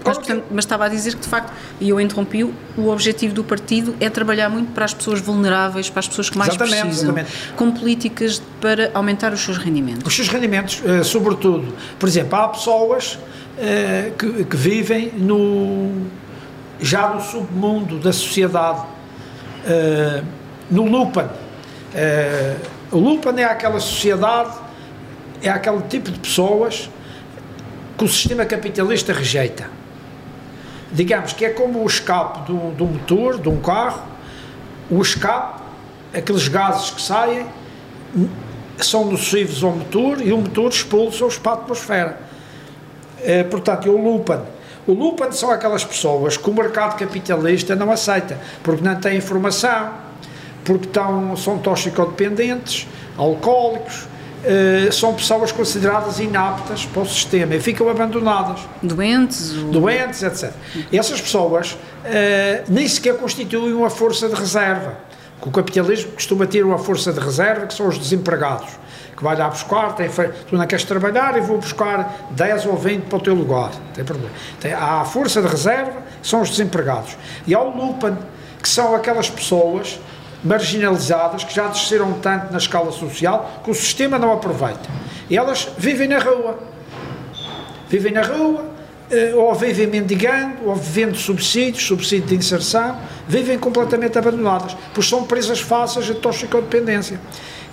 Mas, portanto, mas, estava a dizer que, de facto, e eu interrompi, o objetivo do partido é trabalhar muito para as pessoas vulneráveis, para as pessoas que mais exatamente, precisam, exatamente. com políticas para aumentar os seus rendimentos. Os seus rendimentos, eh, sobretudo. Por exemplo, há pessoas eh, que, que vivem no, já no submundo da sociedade, eh, no Lupan. o Lupan é aquela sociedade, é aquele tipo de pessoas que o sistema capitalista rejeita digamos que é como o escape do, do motor de um carro, o escape, aqueles gases que saem, são nocivos ao motor e o motor expulsa-os para a atmosfera. É, portanto, o Lupan. O Lupan são aquelas pessoas que o mercado capitalista não aceita, porque não têm informação, porque estão, são toxicodependentes, alcoólicos, Uh, são pessoas consideradas inaptas para o sistema e ficam abandonadas. Doentes? Ou... Doentes, etc. E essas pessoas uh, nem sequer constituem uma força de reserva. o capitalismo costuma ter uma força de reserva, que são os desempregados, que vai lá buscar, tem, tu não queres trabalhar e vou buscar 10 ou 20 para o teu lugar. Tem problema. Tem, há a força de reserva, que são os desempregados. E há o Lupan, que são aquelas pessoas marginalizadas, que já desceram tanto na escala social, que o sistema não aproveita. E elas vivem na rua. Vivem na rua, eh, ou vivem mendigando, ou vivendo subsídios, subsídio de inserção, vivem completamente abandonadas, pois são presas fáceis de toxicodependência.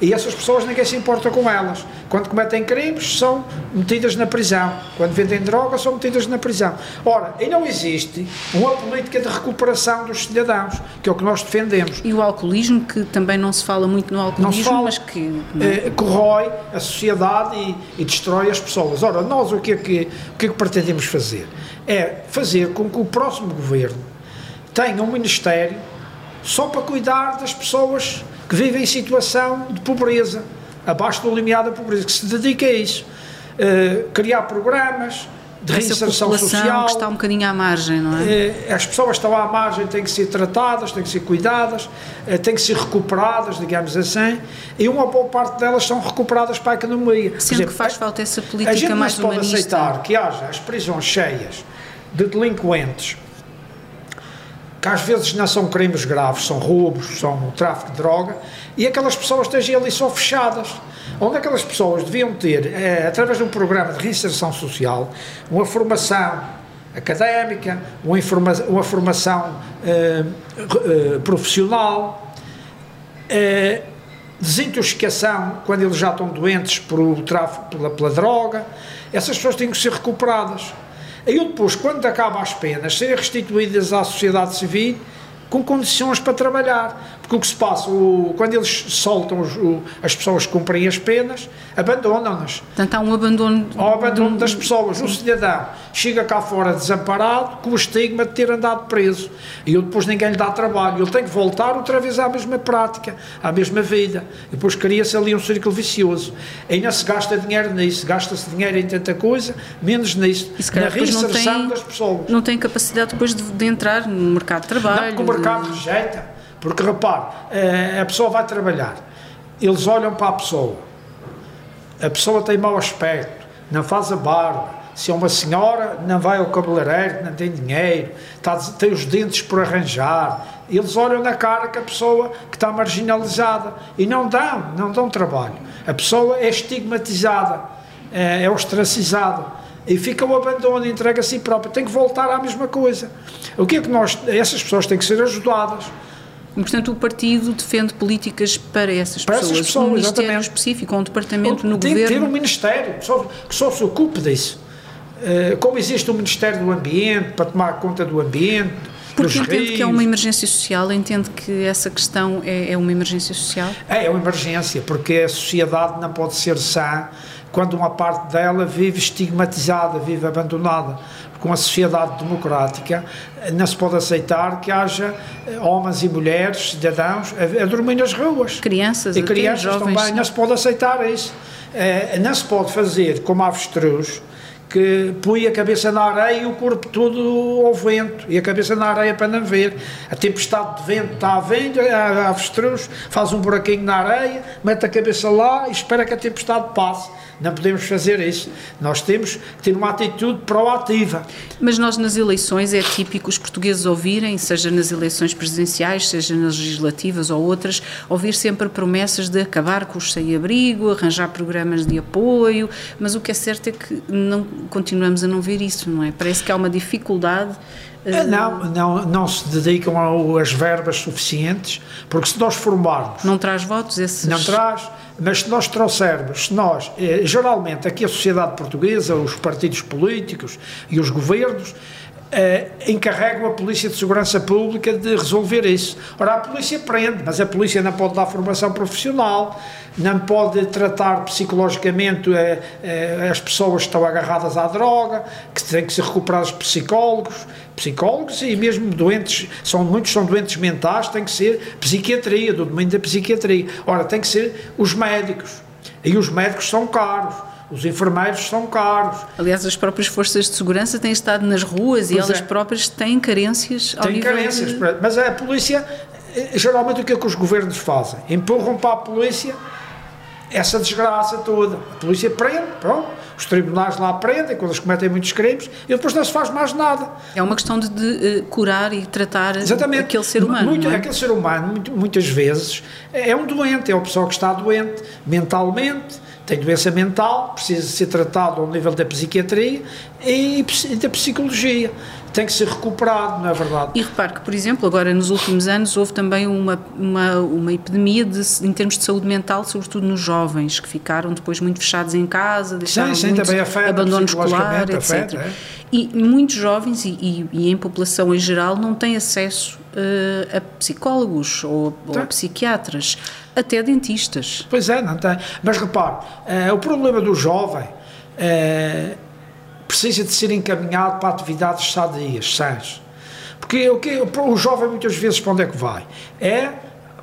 E essas pessoas ninguém se importa com elas. Quando cometem crimes, são metidas na prisão. Quando vendem droga, são metidas na prisão. Ora, e não existe uma política de recuperação dos cidadãos, que é o que nós defendemos. E o alcoolismo, que também não se fala muito no alcoolismo, fala, mas que. Eh, corrói a sociedade e, e, destrói as pessoas. Ora, nós o que, é que, o que é que pretendemos fazer? É fazer com que o próximo governo tenha um ministério só para cuidar das pessoas que vivem em situação de pobreza, abaixo do limiar da pobreza, que se dedica a isso. Uh, criar programas de reinserção social. que está um bocadinho à margem, não é? Uh, as pessoas estão à margem têm que ser tratadas, têm que ser cuidadas, uh, têm que ser recuperadas, digamos assim, e uma boa parte delas são recuperadas para a economia. Sendo exemplo, que faz falta essa política mais humanista. A gente não pode aceitar que haja as prisões cheias de delinquentes que às vezes não são crimes graves, são roubos, são tráfico de droga, e aquelas pessoas estejam ali só fechadas. Onde aquelas pessoas deviam ter, é, através de um programa de reinserção social, uma formação académica, uma, informa uma formação eh, eh, profissional, eh, desintoxicação quando eles já estão doentes por tráfico, pela, pela droga, essas pessoas têm que ser recuperadas. Aí depois, quando acaba as penas, serem restituídas à sociedade civil com condições para trabalhar. Porque o que se passa, o, quando eles soltam os, o, as pessoas que cumprem as penas, abandonam-nas. Portanto, há um abandono. Há um abandono das pessoas. O cidadão chega cá fora desamparado com o estigma de ter andado preso. E depois ninguém lhe dá trabalho. Ele tem que voltar outra vez à mesma prática, à mesma vida. E depois cria-se ali um círculo vicioso. Ainda se gasta dinheiro nisso, gasta-se dinheiro em tanta coisa, menos nisso. E na reinserção das pessoas. Não tem capacidade depois de, de entrar no mercado de trabalho. Não, mercado rejeita. Porque repare, eh, a pessoa vai trabalhar, eles olham para a pessoa, a pessoa tem mau aspecto, não faz a barba, se é uma senhora, não vai ao cabeleireiro, não tem dinheiro, está, tem os dentes por arranjar. Eles olham na cara que a pessoa que está marginalizada e não dão, não dão trabalho. A pessoa é estigmatizada, é, é ostracizada e fica o abandono, entrega a si própria. Tem que voltar à mesma coisa. O que é que nós. Essas pessoas têm que ser ajudadas. Portanto, o partido defende políticas para essas para pessoas. Essas pessoas um ministério exatamente. específico, um departamento no tem governo. Tem que ter um ministério que só, que só se ocupe disso. Uh, como existe o Ministério do Ambiente para tomar conta do ambiente. Porque entende rios. que é uma emergência social, entende que essa questão é, é uma emergência social? É, é uma emergência, porque a sociedade não pode ser sã quando uma parte dela vive estigmatizada, vive abandonada. Com a sociedade democrática, não se pode aceitar que haja eh, homens e mulheres, cidadãos, a, a dormir nas ruas. Crianças, e crianças jovens. também. Não se pode aceitar isso. Eh, não se pode fazer como avestruz, que põe a cabeça na areia e o corpo todo ao vento, e a cabeça na areia para não ver. A tempestade de vento está a vento, a avestruz faz um buraquinho na areia, mete a cabeça lá e espera que a tempestade passe. Não podemos fazer isso. Nós temos que ter uma atitude proativa. Mas nós nas eleições é típico os portugueses ouvirem, seja nas eleições presidenciais, seja nas legislativas ou outras, ouvir sempre promessas de acabar com os sem-abrigo, arranjar programas de apoio, mas o que é certo é que não continuamos a não ver isso, não é? Parece que há uma dificuldade não, não, não se dedicam às verbas suficientes, porque se nós formarmos. Não traz votos esses. Não traz, mas se nós trouxermos, se nós, eh, geralmente aqui a sociedade portuguesa, os partidos políticos e os governos, Uh, encarregam a Polícia de Segurança Pública de resolver isso. Ora, a polícia prende, mas a polícia não pode dar formação profissional, não pode tratar psicologicamente uh, uh, as pessoas que estão agarradas à droga, que têm que ser recuperados psicólogos, psicólogos e mesmo doentes, são, muitos são doentes mentais, tem que ser psiquiatria, do domínio da psiquiatria. Ora, tem que ser os médicos. E os médicos são caros os enfermeiros são caros. Aliás, as próprias forças de segurança têm estado nas ruas pois e elas é. próprias têm carências ao têm carências, de... mas a polícia, eh, geralmente o que é que os governos fazem? Empurram para a polícia essa desgraça toda. A polícia prende, pronto, os tribunais lá prendem quando eles cometem muitos crimes e depois não se faz mais nada. É uma questão de, de uh, curar e tratar Exatamente. aquele ser humano. Muito, é? Aquele ser humano, muito, muitas vezes, é um doente, é uma pessoa que está doente mentalmente tem doença mental, precisa ser tratado ao nível da psiquiatria e da psicologia. Tem que ser recuperado, não é verdade? E repare que, por exemplo, agora nos últimos anos houve também uma, uma, uma epidemia de, em termos de saúde mental, sobretudo nos jovens, que ficaram depois muito fechados em casa, deixaram sim, sim, muito afeta, abandono escolar, etc. Afeta, é? E muitos jovens, e, e, e, em população em geral, não têm acesso uh, a psicólogos ou, ou a psiquiatras até dentistas. Pois é, não tem. Mas repare, uh, o problema do jovem uh, precisa de ser encaminhado para atividades sadias, sãs. Porque o, que, o jovem muitas vezes para onde é que vai? É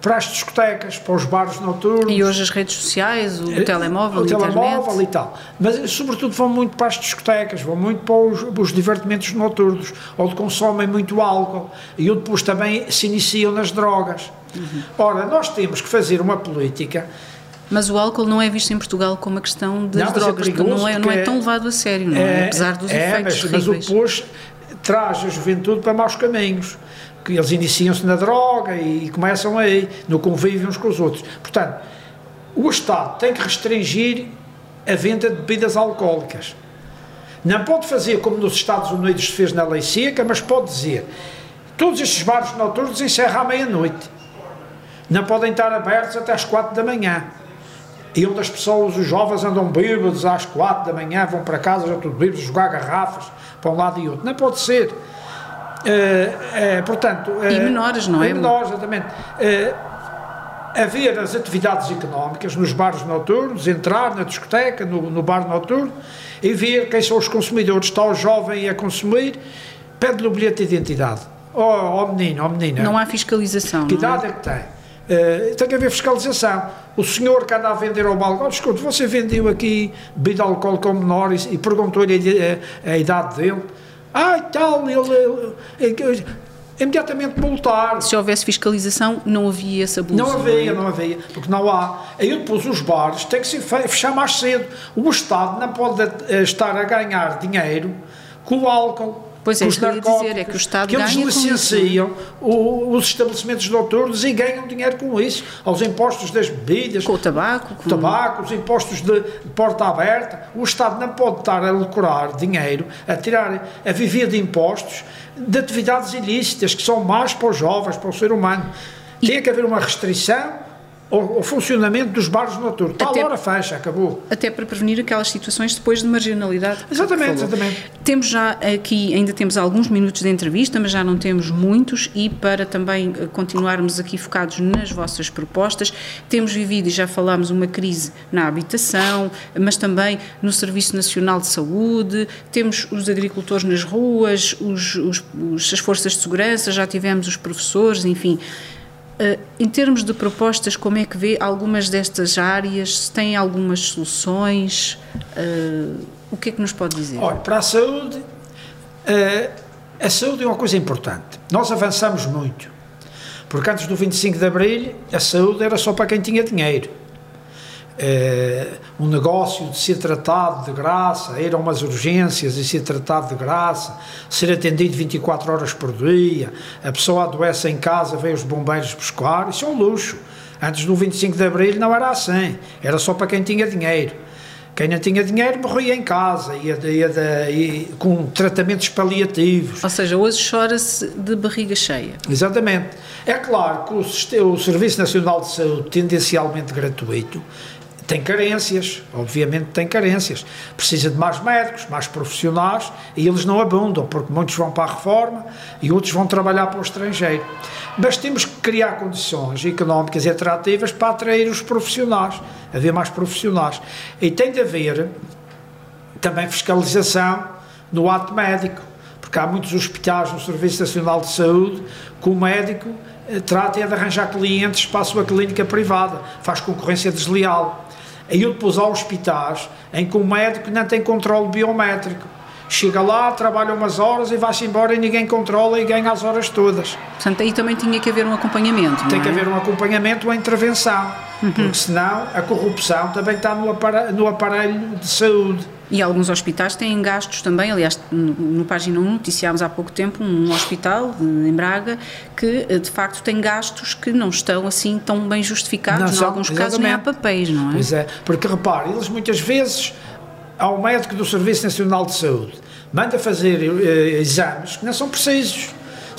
para as discotecas, para os bares noturnos. E hoje as redes sociais, o é, telemóvel, o telemóvel e tal. Mas, sobretudo, vão muito para as discotecas, vão muito para os, os divertimentos noturnos, onde consomem muito álcool e onde depois também se iniciam nas drogas. Uhum. Ora, nós temos que fazer uma política. Mas o álcool não é visto em Portugal como uma questão das não, é drogas, é não, é, não é tão levado a sério, não é? é Apesar dos é, efeitos mas, terríveis. Mas depois traz a juventude para maus caminhos eles iniciam-se na droga e começam aí, no convívio uns com os outros. Portanto, o Estado tem que restringir a venda de bebidas alcoólicas. Não pode fazer como nos Estados Unidos se fez na lei seca, mas pode dizer todos estes bares noturnos encerram à meia-noite. Não podem estar abertos até às quatro da manhã. E onde as pessoas, os jovens andam bêbados às quatro da manhã, vão para casa já tudo bêbados, jogar garrafas para um lado e outro. Não pode ser. Uh, uh, portanto, uh, e menores, não é? Menores, exatamente. haver as atividades económicas nos bares noturnos, entrar na discoteca, no, no bar noturno e ver quem são os consumidores. Está o jovem a consumir, pede-lhe o bilhete de identidade. Ó oh, oh menino, oh menina. Não há fiscalização. Que idade é? é que tem? Uh, tem que haver fiscalização. O senhor que anda a vender ao balcão, desculpe, você vendeu aqui bebida alcoólica ao menor e, e perguntou-lhe a, a, a, idade dele. Ah, tal, ele, ele, ele imediatamente multar. Se houvesse fiscalização, não havia esse abuso. Não havia, não, é? não havia, porque não há. Aí depois os bares têm que se fechar mais cedo. O Estado não pode eh, estar a ganhar dinheiro com o álcool Pois é, eu ia dizer, é que o Estado que eles licenciam o, os estabelecimentos noturnos e ganham dinheiro com isso, aos impostos das bebidas, com o tabaco, com o tabaco, os impostos de porta aberta. O Estado não pode estar a lucrar dinheiro, a tirar, a viver de impostos de atividades ilícitas que são más para os jovens, para o ser humano. E... Tem que haver uma restrição o, o, funcionamento dos bares noturnos. Tal até, hora fecha, acabou. Até para prevenir aquelas situações depois de marginalidade. Exatamente, exatamente. Temos já aqui, ainda temos alguns minutos de entrevista, mas já não temos muitos, e para também eh, continuarmos aqui focados nas vossas propostas, temos vivido e já falámos uma crise na habitação, mas também no Serviço Nacional de Saúde, temos os agricultores nas ruas, os, os, os as forças de segurança, já tivemos os professores, enfim. Uh, em termos de propostas, como é que vê algumas destas áreas? Se tem algumas soluções? Uh... O que é que nos pode dizer? Olha, para a saúde, uh, a saúde é uma coisa importante. Nós avançamos muito. Porque antes do 25 de Abril, a saúde era só para quem tinha dinheiro. Uh, um negócio de ser tratado de graça, ir a umas urgências e ser tratado de graça, ser atendido 24 horas por dia, a pessoa adoece em casa, vem os bombeiros buscar, isso é um luxo. Antes do 25 de Abril não era assim, era só para quem tinha dinheiro. Quem não tinha dinheiro morria em casa, ia, ia, ia, com tratamentos paliativos. Ou seja, hoje chora-se de barriga cheia. Exatamente. É claro que o, o Serviço Nacional de Saúde, tendencialmente gratuito, tem carências, obviamente tem carências. Precisa de mais médicos, mais profissionais e eles não abundam, porque muitos vão para a reforma e outros vão trabalhar para o estrangeiro. Mas temos que criar condições económicas e atrativas para atrair os profissionais, haver mais profissionais. E tem de haver também fiscalização no ato médico, porque há muitos hospitais no Serviço Nacional de Saúde que o médico eh, trata é de arranjar clientes para a sua clínica privada, faz concorrência desleal. Aí eu depois há hospitais em que o médico não tem controle biométrico. Chega lá, trabalha umas horas e vai-se embora e ninguém controla e ganha as horas todas. Portanto, aí também tinha que haver um acompanhamento. Tem é? que haver um acompanhamento, uma intervenção. Uhum. Porque senão a corrupção também está no aparelho, no aparelho de saúde. E alguns hospitais têm gastos também, aliás, no, no Página 1 noticiámos há pouco tempo um hospital em Braga que eh, de facto tem gastos que não estão assim tão bem justificados, em alguns exatamente. casos nem há papéis, não é? Pois é, porque repare, eles muitas vezes ao médico do Serviço Nacional de Saúde manda fazer eh, exames que não são precisos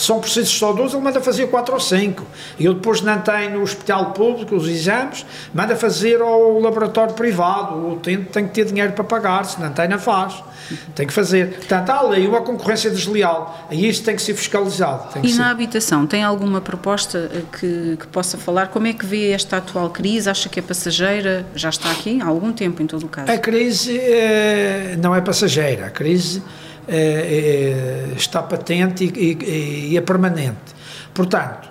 são precisos só dois, ele manda fazer quatro ou cinco. E ele depois não tem no hospital público os exames, manda fazer ao laboratório privado. O utente tem que ter dinheiro para pagar, se não tem, não faz. Tem que fazer. Portanto, há ali uma concorrência desleal. E isso tem que ser fiscalizado. e na ser. habitação, tem alguma proposta eh, que, que possa falar? Como é que vê esta atual crise? Acha que é passageira? Já está aqui há algum tempo, em todo o caso. A crise é, não é passageira. A crise é, está patente e, e, e, é permanente. Portanto,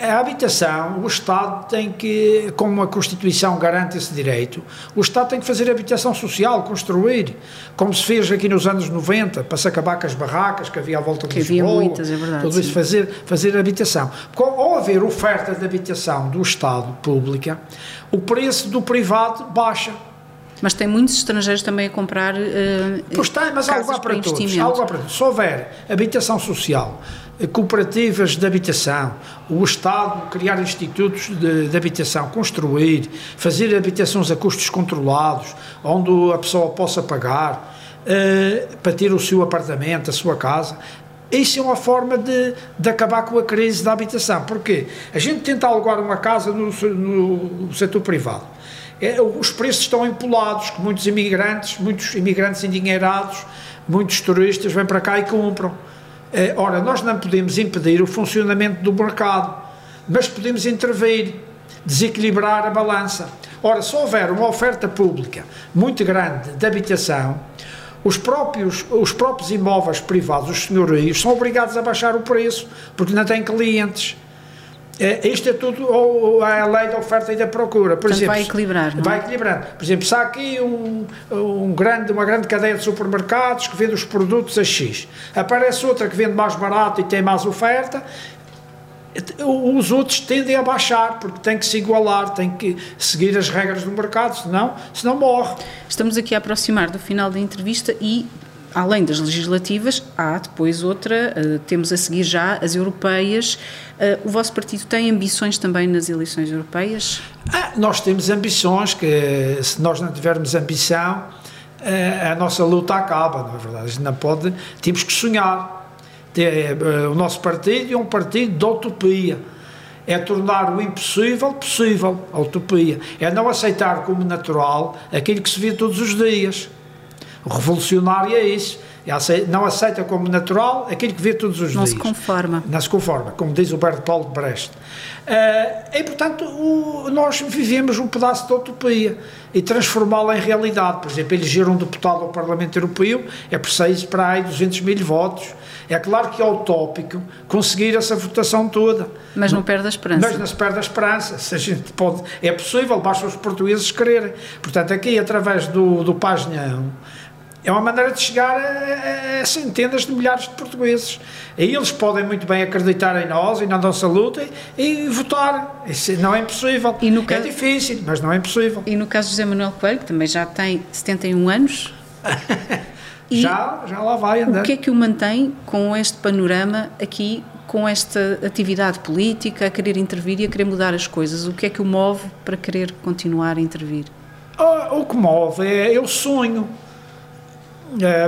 a habitação, o Estado tem que, como a Constituição garante esse direito, o Estado tem que fazer habitação social, construir, como se fez aqui nos anos 90, para se acabar com as barracas que havia à volta de que Lisboa. Havia muitas, é verdade. Tudo isso, fazer, fazer habitação. Porque ao haver oferta de habitação do Estado pública, o preço do privado baixa mas tem muitos estrangeiros também a comprar. Uh, pois tem, mas há lugar para, para todos. Há lugar para todos. Se houver habitação social, eh, cooperativas de habitação, o Estado criar institutos de, de, habitação, construir, fazer habitações a custos controlados, onde a pessoa possa pagar uh, para ter o seu apartamento, a sua casa. Isso é uma forma de, de acabar com a crise da habitação. Porque a gente tenta alugar uma casa no, no setor privado é, os preços estão empolados, que muitos imigrantes, muitos imigrantes endinheirados, muitos turistas vêm para cá e compram. É, ora, nós não podemos impedir o funcionamento do mercado, mas podemos intervir, desequilibrar a balança. Ora, se houver uma oferta pública muito grande de habitação, os próprios, os próprios imóveis privados, os senhorios, são obrigados a baixar o preço, porque não têm clientes. É, isto é tudo ou, a lei da oferta e da procura. Por Portanto, exemplo, vai equilibrar. Não? Vai equilibrando. Por exemplo, se há aqui um, um grande, uma grande cadeia de supermercados que vende os produtos a X, aparece outra que vende mais barato e tem mais oferta, os outros tendem a baixar porque tem que se igualar, tem que seguir as regras do mercado, senão, senão morre. Estamos aqui a aproximar do final da entrevista e além das legislativas, há depois outra, uh, temos a seguir já as europeias. Uh, o vosso partido tem ambições também nas eleições europeias? Ah, nós temos ambições, que se nós não tivermos ambição, uh, a nossa luta acaba, não é verdade? A gente não pode, temos que sonhar. O nosso partido é um partido de utopia. É tornar o impossível possível, a utopia. É não aceitar como natural aquilo que se vê todos os dias. Revolucionário é isso. Não aceita como natural aquilo que vê todos os não dias. Não se conforma. Não se conforma, como diz o Berto Paulo de Brecht. Uh, e, portanto, o, nós vivemos um pedaço de utopia e transformá-la em realidade. Por exemplo, eleger um deputado ao Parlamento Europeu é preciso para aí 200 mil votos. É claro que é utópico conseguir essa votação toda. Mas não perde a esperança. Mas não se perde a esperança. Se a gente pode, é possível, basta os portugueses quererem. Portanto, aqui, através do, do Página é uma maneira de chegar a, a, centenas de milhares de portugueses. E eles podem muito bem acreditar em nós e na nossa luta e, e votar. Isso não é impossível. é caso, difícil, mas não é impossível. E no caso de José Manuel Coelho, que também já tem 71 anos. já, já lá vai andando. O que é que o mantém com este panorama aqui, com esta atividade política, a querer intervir e a querer mudar as coisas? O que é que o move para querer continuar a intervir? o que move é, é o sonho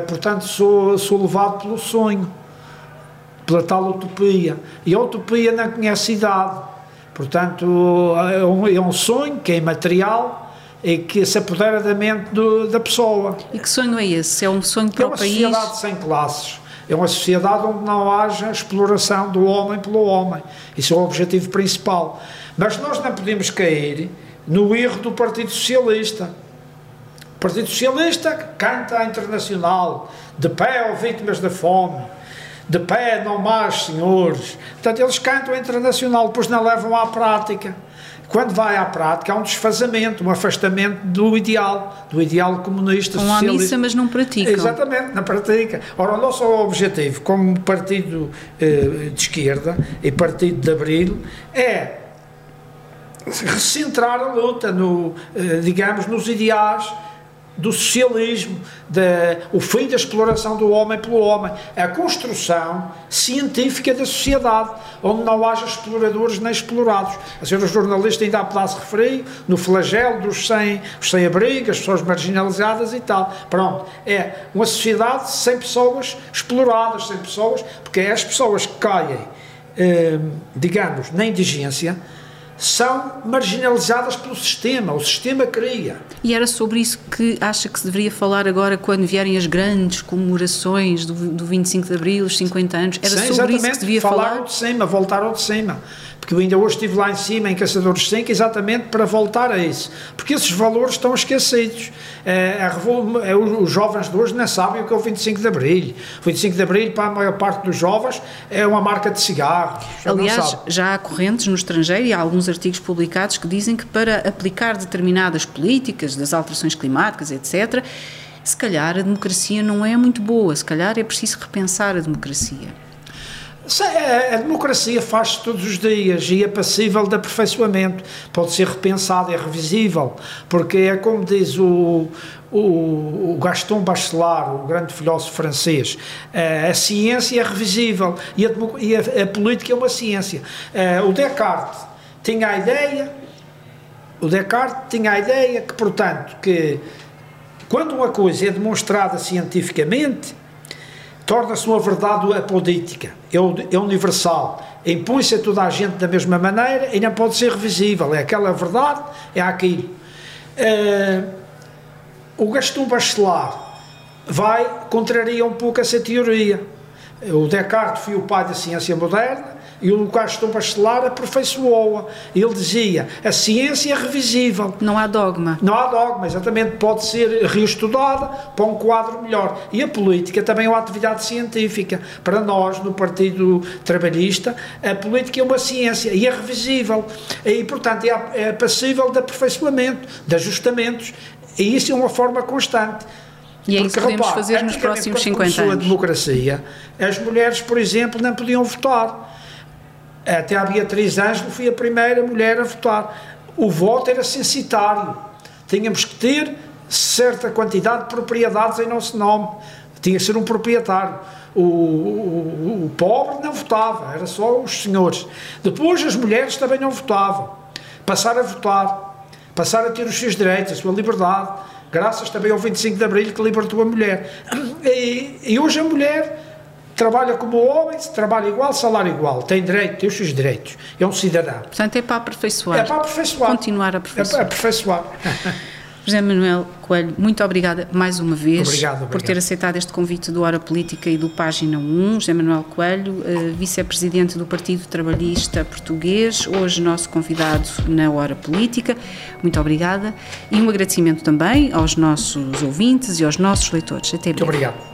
portanto, sou, sou levado pelo sonho, pela tal utopia. E a utopia não conhece idade. Portanto, é um, é um sonho que é imaterial e que se apodera da mente do, da pessoa. E que sonho é esse? É um sonho para o país? É uma sociedade sem classes. É uma sociedade onde não haja exploração do homem pelo homem. Isso é o objetivo principal. Mas nós não podemos cair no erro do Partido Socialista Partido Socialista canta a internacional, de pé ou vítimas da fome, de pé não mais senhores. Portanto, eles cantam a internacional, depois não levam à prática. Quando vai à prática, há um desfazamento, um afastamento do ideal, do ideal comunista, Vão à missa, mas não praticam. Exatamente, não pratica. Ora, o nosso objetivo, como partido eh, de esquerda e partido de abril, é recentrar a luta, no, eh, digamos, nos ideais do socialismo, de, o fim da exploração do homem pelo homem, a construção científica da sociedade, onde não haja exploradores nem explorados. A senhora jornalista ainda há pedaço referiu no flagelo dos sem, sem abrigo, as pessoas marginalizadas e tal. Pronto, é uma sociedade sem pessoas exploradas, sem pessoas, porque é as pessoas que caem, eh, digamos, na indigência, são marginalizadas pelo sistema, o sistema cria. E era sobre isso que acha que se deveria falar agora quando vierem as grandes comemorações do, do 25 de Abril, os 50 anos? Era Sim, sobre isso que se devia falar? Falar ao de cima, voltar ao de cima eu ainda hoje estive lá em cima em Caçadores 5 exatamente para voltar a isso, porque esses valores estão esquecidos. É, a, é, os jovens de hoje não sabem o que é o 25 de Abril. O 25 de Abril, para a maior parte dos jovens, é uma marca de cigarros. Aliás, já há correntes no estrangeiro e há alguns artigos publicados que dizem que para aplicar determinadas políticas das alterações climáticas, etc., se calhar a democracia não é muito boa, se calhar é preciso repensar a democracia. A democracia faz-se todos os dias e é passível de aperfeiçoamento, pode ser repensada, é revisível, porque é como diz o, o, Gaston Bachelard, o grande filósofo francês, a ciência é revisível e a, e a, a política é uma ciência. O Descartes tinha a ideia, o Descartes tinha a ideia que, portanto, que quando uma coisa é demonstrada cientificamente, torna-se uma verdade apodítica, é, é universal, impõe-se a toda a gente da mesma maneira e não pode ser revisível, é aquela verdade, é aquilo. Uh, o Gaston Bachelard vai, contraria um pouco essa teoria. O Descartes foi o pai da ciência moderna, e o Gaston Bachelard aperfeiçoou-a. Ele dizia: a ciência é revisível. Não há dogma. Não há dogma, exatamente. Pode ser reestudada para um quadro melhor. E a política também é uma atividade científica. Para nós, no Partido Trabalhista, a política é uma ciência e é revisível. E, portanto, é, é passível de aperfeiçoamento, de ajustamentos. E isso é uma forma constante. E é isso que podemos fazer nos próximos 50 anos. a democracia, as mulheres, por exemplo, não podiam votar até a Beatriz Ângelo foi a primeira mulher a votar. O voto era censitário. Tínhamos que ter certa quantidade de propriedades em nosso nome. Tinha que ser um proprietário. O, o, o, pobre não votava, era só os senhores. Depois as mulheres também não votavam. Passaram a votar, passaram a ter os seus direitos, a sua liberdade, graças também ao 25 de Abril que libertou a mulher. E, e hoje a mulher trabalha como homem, trabalha igual, salário igual, tem direito, tem os seus direitos, é um cidadão. Portanto, é para aperfeiçoar. É para aperfeiçoar. Continuar a aperfeiçoar. É para aperfeiçoar. José Manuel Coelho, muito obrigada mais uma vez obrigado, obrigado. por ter aceitado este convite do Hora Política e do Página 1. José Manuel Coelho, eh, vice-presidente do Partido Trabalhista Português, hoje nosso convidado na Hora Política. Muito obrigada. E um agradecimento também aos nossos ouvintes e aos nossos leitores. Até Muito obrigado.